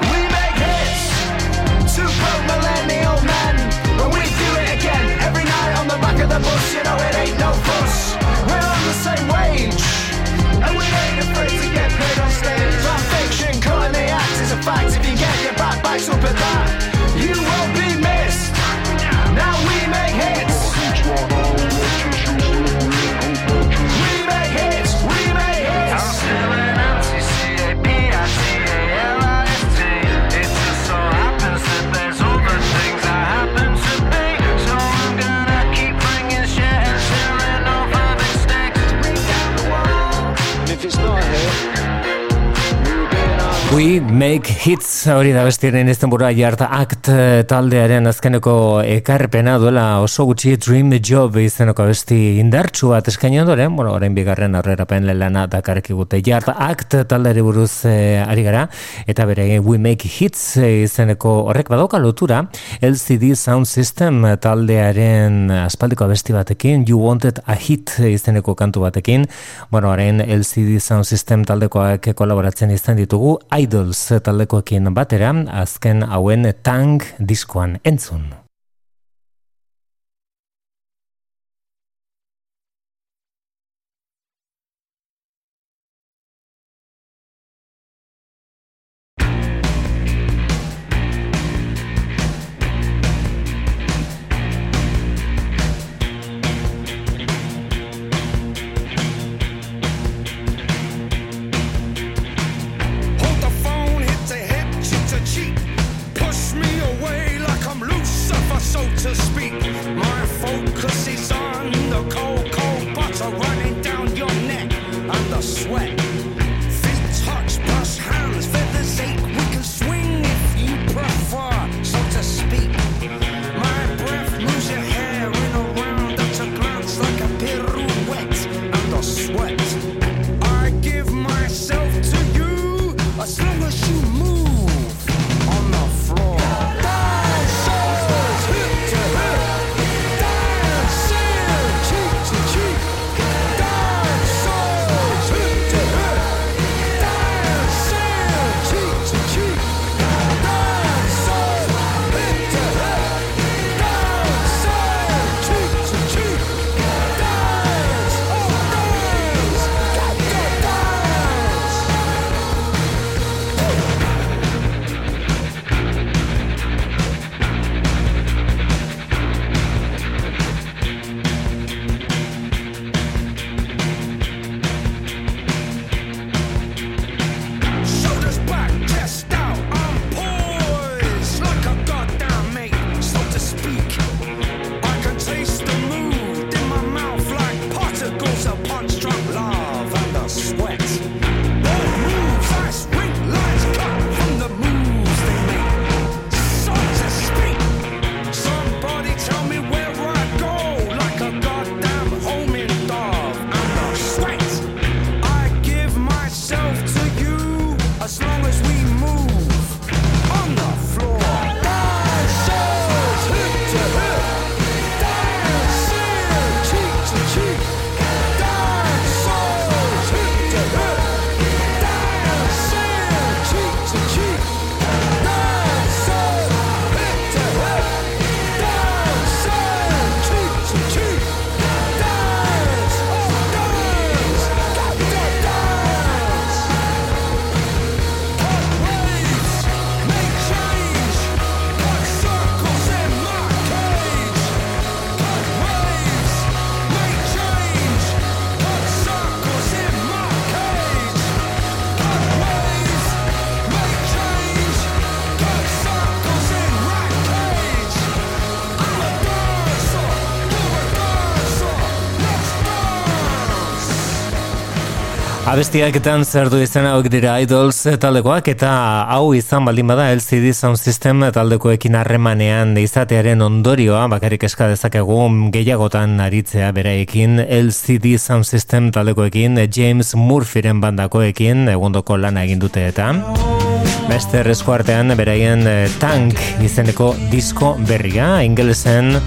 Ain't no fuss. We're on the same wage, and we ain't afraid to get paid on stage. Our fiction, cutting the act is a fact. If you get your back backs up at that, you won't be We make hits hori da bestiaren izten burua jart act eh, taldearen azkeneko ekarpena duela oso gutxi Dream Job izeneko besti indartsu bat eskaini ondoren, bueno, orain bigarren aurrerapen lana dakarki gute jart act taldeari buruz eh, ari gara, eta bere We Make Hits eh, izeneko horrek badauka lotura LCD Sound System taldearen aspaldiko abesti batekin, You Wanted a Hit izeneko kantu batekin, bueno, orain LCD Sound System taldekoak kolaboratzen izan ditugu, Idols taldekoekin batera, azken hauen Tang diskoan entzun. Abestiaketan zer du izan hauek dira Idols taldekoak eta hau izan baldin bada LCD Sound System taldekoekin harremanean izatearen ondorioa bakarrik eska dezakegu gehiagotan aritzea beraekin LCD Sound System taldekoekin James Murphyren bandakoekin egundoko lana egin dute eta beste artean beraien eh, tank izeneko disko berria ingelesen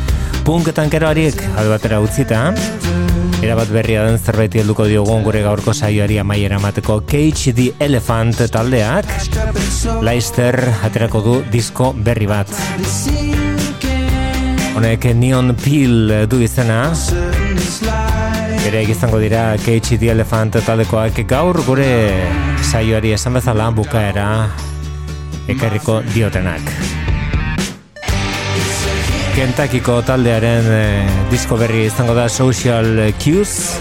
punk tankeroarik albatera utzita Erabat berria den zerbait helduko diogun gure gaurko saioari amaiera mateko Cage the Elephant taldeak. Leicester aterako du disko berri bat. Honek Neon Peel du izena. Ere egizango dira Cage the Elephant taldekoak gaur gure saioari esan bezala bukaera ekarriko diotenak Kentakiko taldearen eh, disko berri izango da Social Cues.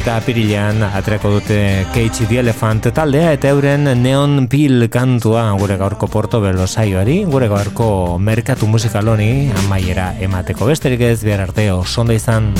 Eta apirilean atreko dute Cage the Elephant taldea eta euren Neon Pill kantua gure gaurko porto belo saioari gure gaurko merkatu musikaloni amaiera emateko. Besterik ez behar arte osondo izan